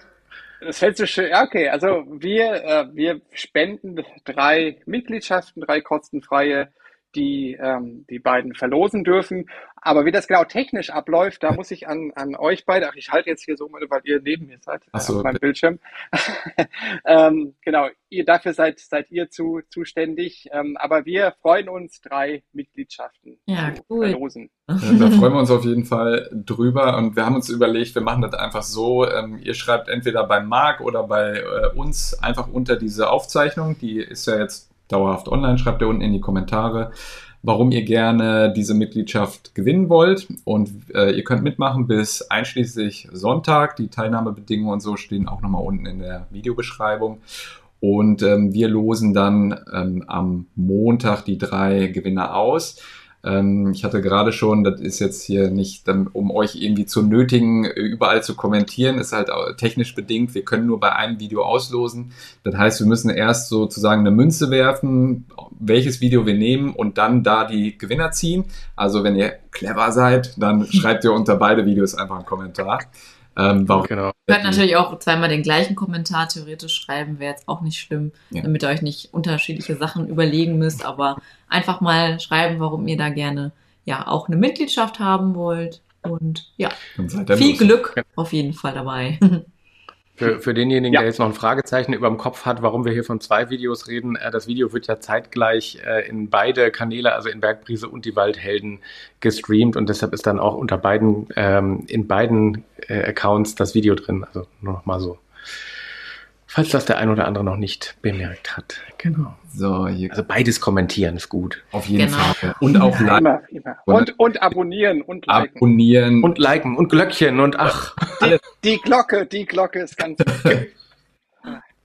Das schön. Ja, okay, also wir, äh, wir spenden drei Mitgliedschaften, drei kostenfreie, die ähm, die beiden verlosen dürfen. Aber wie das genau technisch abläuft, da muss ich an, an euch beide, ach, ich halte jetzt hier so mal, weil ihr neben mir seid, Ach so, auf meinem. Bildschirm. ähm, genau, ihr dafür seid, seid ihr zu, zuständig. Ähm, aber wir freuen uns, drei Mitgliedschaften Ja, zu cool. verlosen. Ja, da freuen wir uns auf jeden Fall drüber und wir haben uns überlegt, wir machen das einfach so, ähm, ihr schreibt entweder bei Marc oder bei äh, uns einfach unter diese Aufzeichnung, die ist ja jetzt dauerhaft online, schreibt ihr unten in die Kommentare, warum ihr gerne diese Mitgliedschaft gewinnen wollt und äh, ihr könnt mitmachen bis einschließlich Sonntag, die Teilnahmebedingungen und so stehen auch nochmal unten in der Videobeschreibung. Und ähm, wir losen dann ähm, am Montag die drei Gewinner aus. Ähm, ich hatte gerade schon, das ist jetzt hier nicht, ähm, um euch irgendwie zu nötigen, äh, überall zu kommentieren, ist halt auch technisch bedingt. Wir können nur bei einem Video auslosen. Das heißt, wir müssen erst sozusagen eine Münze werfen, welches Video wir nehmen und dann da die Gewinner ziehen. Also wenn ihr clever seid, dann schreibt ihr unter beide Videos einfach einen Kommentar. Ähm, warum Genau. Ihr könnt natürlich auch zweimal den gleichen Kommentar theoretisch schreiben, wäre jetzt auch nicht schlimm, Ja. damit ihr euch nicht unterschiedliche Sachen überlegen müsst, aber einfach mal schreiben, warum ihr da gerne ja auch eine Mitgliedschaft haben wollt. Und ja, viel los. Glück auf jeden Fall dabei. Für, für denjenigen, Ja. der jetzt noch ein Fragezeichen über dem Kopf hat, warum wir hier von zwei Videos reden, äh, das Video wird ja zeitgleich äh, in beide Kanäle, also in Bergbrise und die Waldhelden, gestreamt und deshalb ist dann auch unter beiden, ähm, in beiden äh, Accounts das Video drin. Also nur noch mal so. Falls das der ein oder andere noch nicht bemerkt hat. Genau. So, hier Also beides kommentieren ist gut. auf jeden Genau. Fall. Und auch Ja, like, immer, immer. Und, und abonnieren und liken. abonnieren. Und liken und Glöckchen und ach. Die Glocke, die Glocke ist ganz wichtig.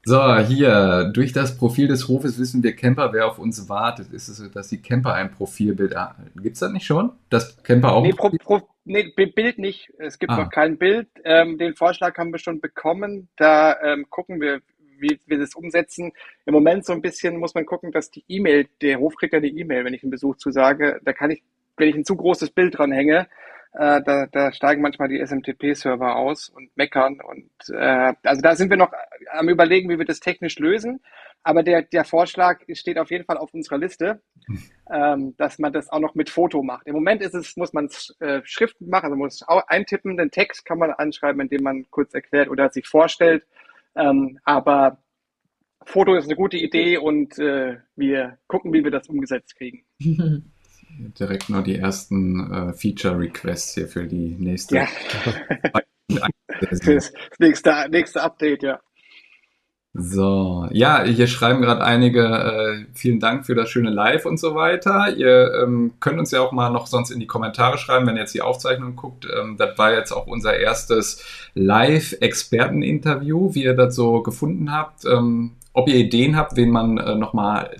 So, hier, durch das Profil des Hofes wissen wir Camper, wer auf uns wartet. Ist es so, dass die Camper ein Profilbild haben? Gibt's das nicht schon? Dass Camper auch Nee, pro, Profil- pro, nee, Bi- Bild nicht. Es gibt Ah. noch kein Bild. Ähm, den Vorschlag haben wir schon bekommen. Da ähm, gucken wir, wie wir das umsetzen. Im Moment so ein bisschen muss man gucken, dass die E-Mail, der Hof kriegt ja eine E-Mail, wenn ich einen Besuch zusage. Da kann ich, wenn ich ein zu großes Bild dran hänge, Äh, da, da steigen manchmal die SMTP-Server aus und meckern. Und äh, also da sind wir noch am überlegen, wie wir das technisch lösen. Aber der, der Vorschlag steht auf jeden Fall auf unserer Liste, ähm, dass man das auch noch mit Foto macht. Im Moment ist es, muss man es äh, schriftlich machen, also muss auch eintippen, den Text kann man anschreiben, indem man kurz erklärt oder sich vorstellt. Ähm, aber Foto ist eine gute Idee und äh, wir gucken, wie wir das umgesetzt kriegen. Direkt noch die ersten äh, Feature-Requests hier für die nächste. Ja. das nächste, nächste Update, ja. So, ja, hier schreiben gerade einige, äh, vielen Dank für das schöne Live und so weiter. Ihr ähm, könnt uns ja auch mal noch sonst in die Kommentare schreiben, wenn ihr jetzt die Aufzeichnung guckt. Ähm, das war jetzt auch unser erstes Live-Experten-Interview, wie ihr das so gefunden habt. Ähm, ob ihr Ideen habt, wen man äh, nochmal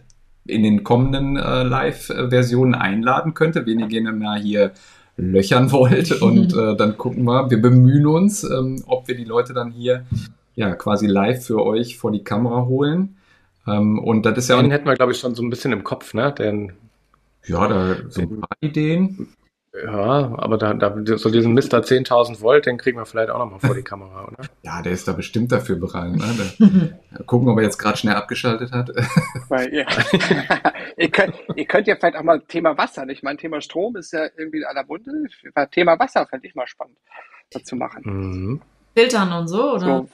in den kommenden äh, Live-Versionen einladen könnte, wen ihr gerne mal hier löchern wollt. Und äh, dann gucken wir, wir bemühen uns, ähm, ob wir die Leute dann hier ja quasi live für euch vor die Kamera holen. Ähm, und das ist ja. Den hätten wir, glaube ich, schon so ein bisschen im Kopf, ne? Den, ja, da sind ein paar Ideen. Ja, aber da, da so diesen Mr. 10.000 Volt, den kriegen wir vielleicht auch nochmal vor die Kamera, oder? Ja, der ist da bestimmt dafür bereit. Ne? Da, gucken, ob er jetzt gerade schnell abgeschaltet hat. Weil, ja. ihr, könnt, ihr könnt ja vielleicht auch mal Thema Wasser, nicht? Mein Thema Strom ist ja irgendwie aller Munde. Thema Wasser fände ich mal spannend, dazu machen. Mhm. Filtern und so, oder? So,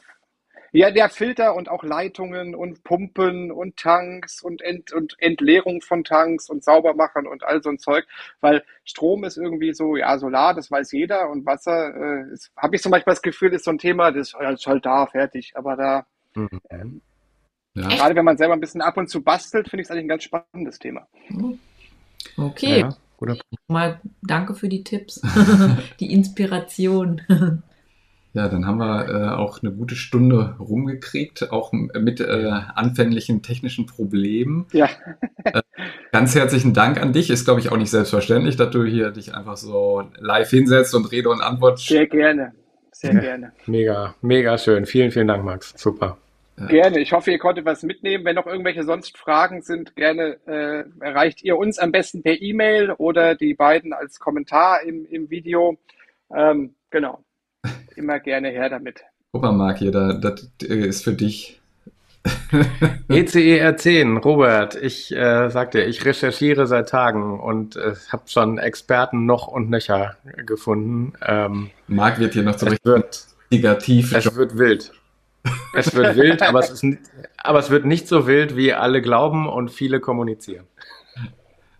ja, der Filter und auch Leitungen und Pumpen und Tanks und, Ent und Entleerung von Tanks und Saubermachen und all so ein Zeug, weil Strom ist irgendwie so, ja, Solar, das weiß jeder und Wasser, äh, habe ich zum Beispiel das Gefühl, ist so ein Thema, das ist halt da, fertig, aber da, mhm. ähm, ja. gerade wenn man selber ein bisschen ab und zu bastelt, finde ich es eigentlich ein ganz spannendes Thema. Okay. Ja, Mal danke für die Tipps, die Inspiration. Ja, dann haben wir äh, auch eine gute Stunde rumgekriegt, auch mit äh, anfänglichen technischen Problemen. Ja. äh, ganz herzlichen Dank an dich. Ist, glaube ich, auch nicht selbstverständlich, dass du hier dich einfach so live hinsetzt und Rede und Antwort. Sehr gerne. Sehr ja. gerne. Mega, mega schön. Vielen, vielen Dank, Max. Super. Gerne. Ich hoffe, ihr konntet was mitnehmen. Wenn noch irgendwelche sonst Fragen sind, gerne äh, erreicht ihr uns am besten per E-Mail oder die beiden als Kommentar im, im Video. Ähm, genau immer gerne her damit. Marc, hier, da, das äh, ist für dich. ECER 10, Robert, ich äh, sagte, ich recherchiere seit Tagen und äh, habe schon Experten noch und nöcher gefunden. Ähm, Marc wird hier noch zum wird, negativ. Es wird wild. Es wird wild, aber es, ist, aber es wird nicht so wild, wie alle glauben und viele kommunizieren.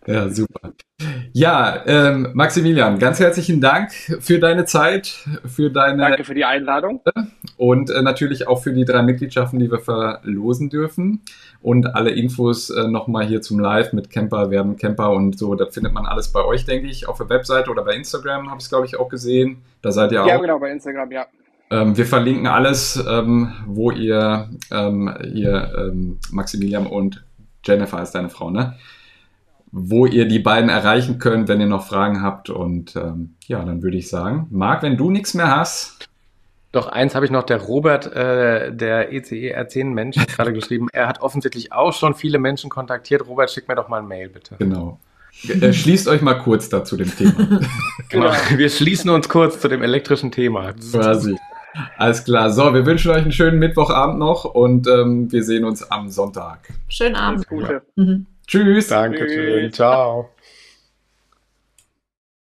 Ja, super. Ja, ähm, Maximilian, ganz herzlichen Dank für deine Zeit, für deine. Danke für die Einladung. Und äh, natürlich auch für die drei Mitgliedschaften, die wir verlosen dürfen. Und alle Infos äh, nochmal hier zum Live mit Camper, werden Camper und so. Das findet man alles bei euch, denke ich, auf der Webseite oder bei Instagram, habe ich es, glaube ich, auch gesehen. Da seid ihr auch. Ja, genau, bei Instagram, ja. Ähm, wir verlinken alles, ähm, wo ihr, ähm, ihr ähm, Maximilian und Jennifer ist deine Frau, ne? Wo ihr die beiden erreichen könnt, wenn ihr noch Fragen habt. Und ähm, ja, dann würde ich sagen, Marc, wenn du nichts mehr hast. Doch, eins habe ich noch, der Robert, äh, der ECE R10 Mensch, hat gerade geschrieben, er hat offensichtlich auch schon viele Menschen kontaktiert. Robert, schick mir doch mal ein Mail, bitte. Genau. Äh, schließt euch mal kurz dazu dem Thema. genau, wir schließen uns kurz zu dem elektrischen Thema. Quasi. Alles klar. So, wir wünschen euch einen schönen Mittwochabend noch und ähm, wir sehen uns am Sonntag. Schönen Abend. Alles Gute. Mhm. Tschüss. Danke schön. Ciao.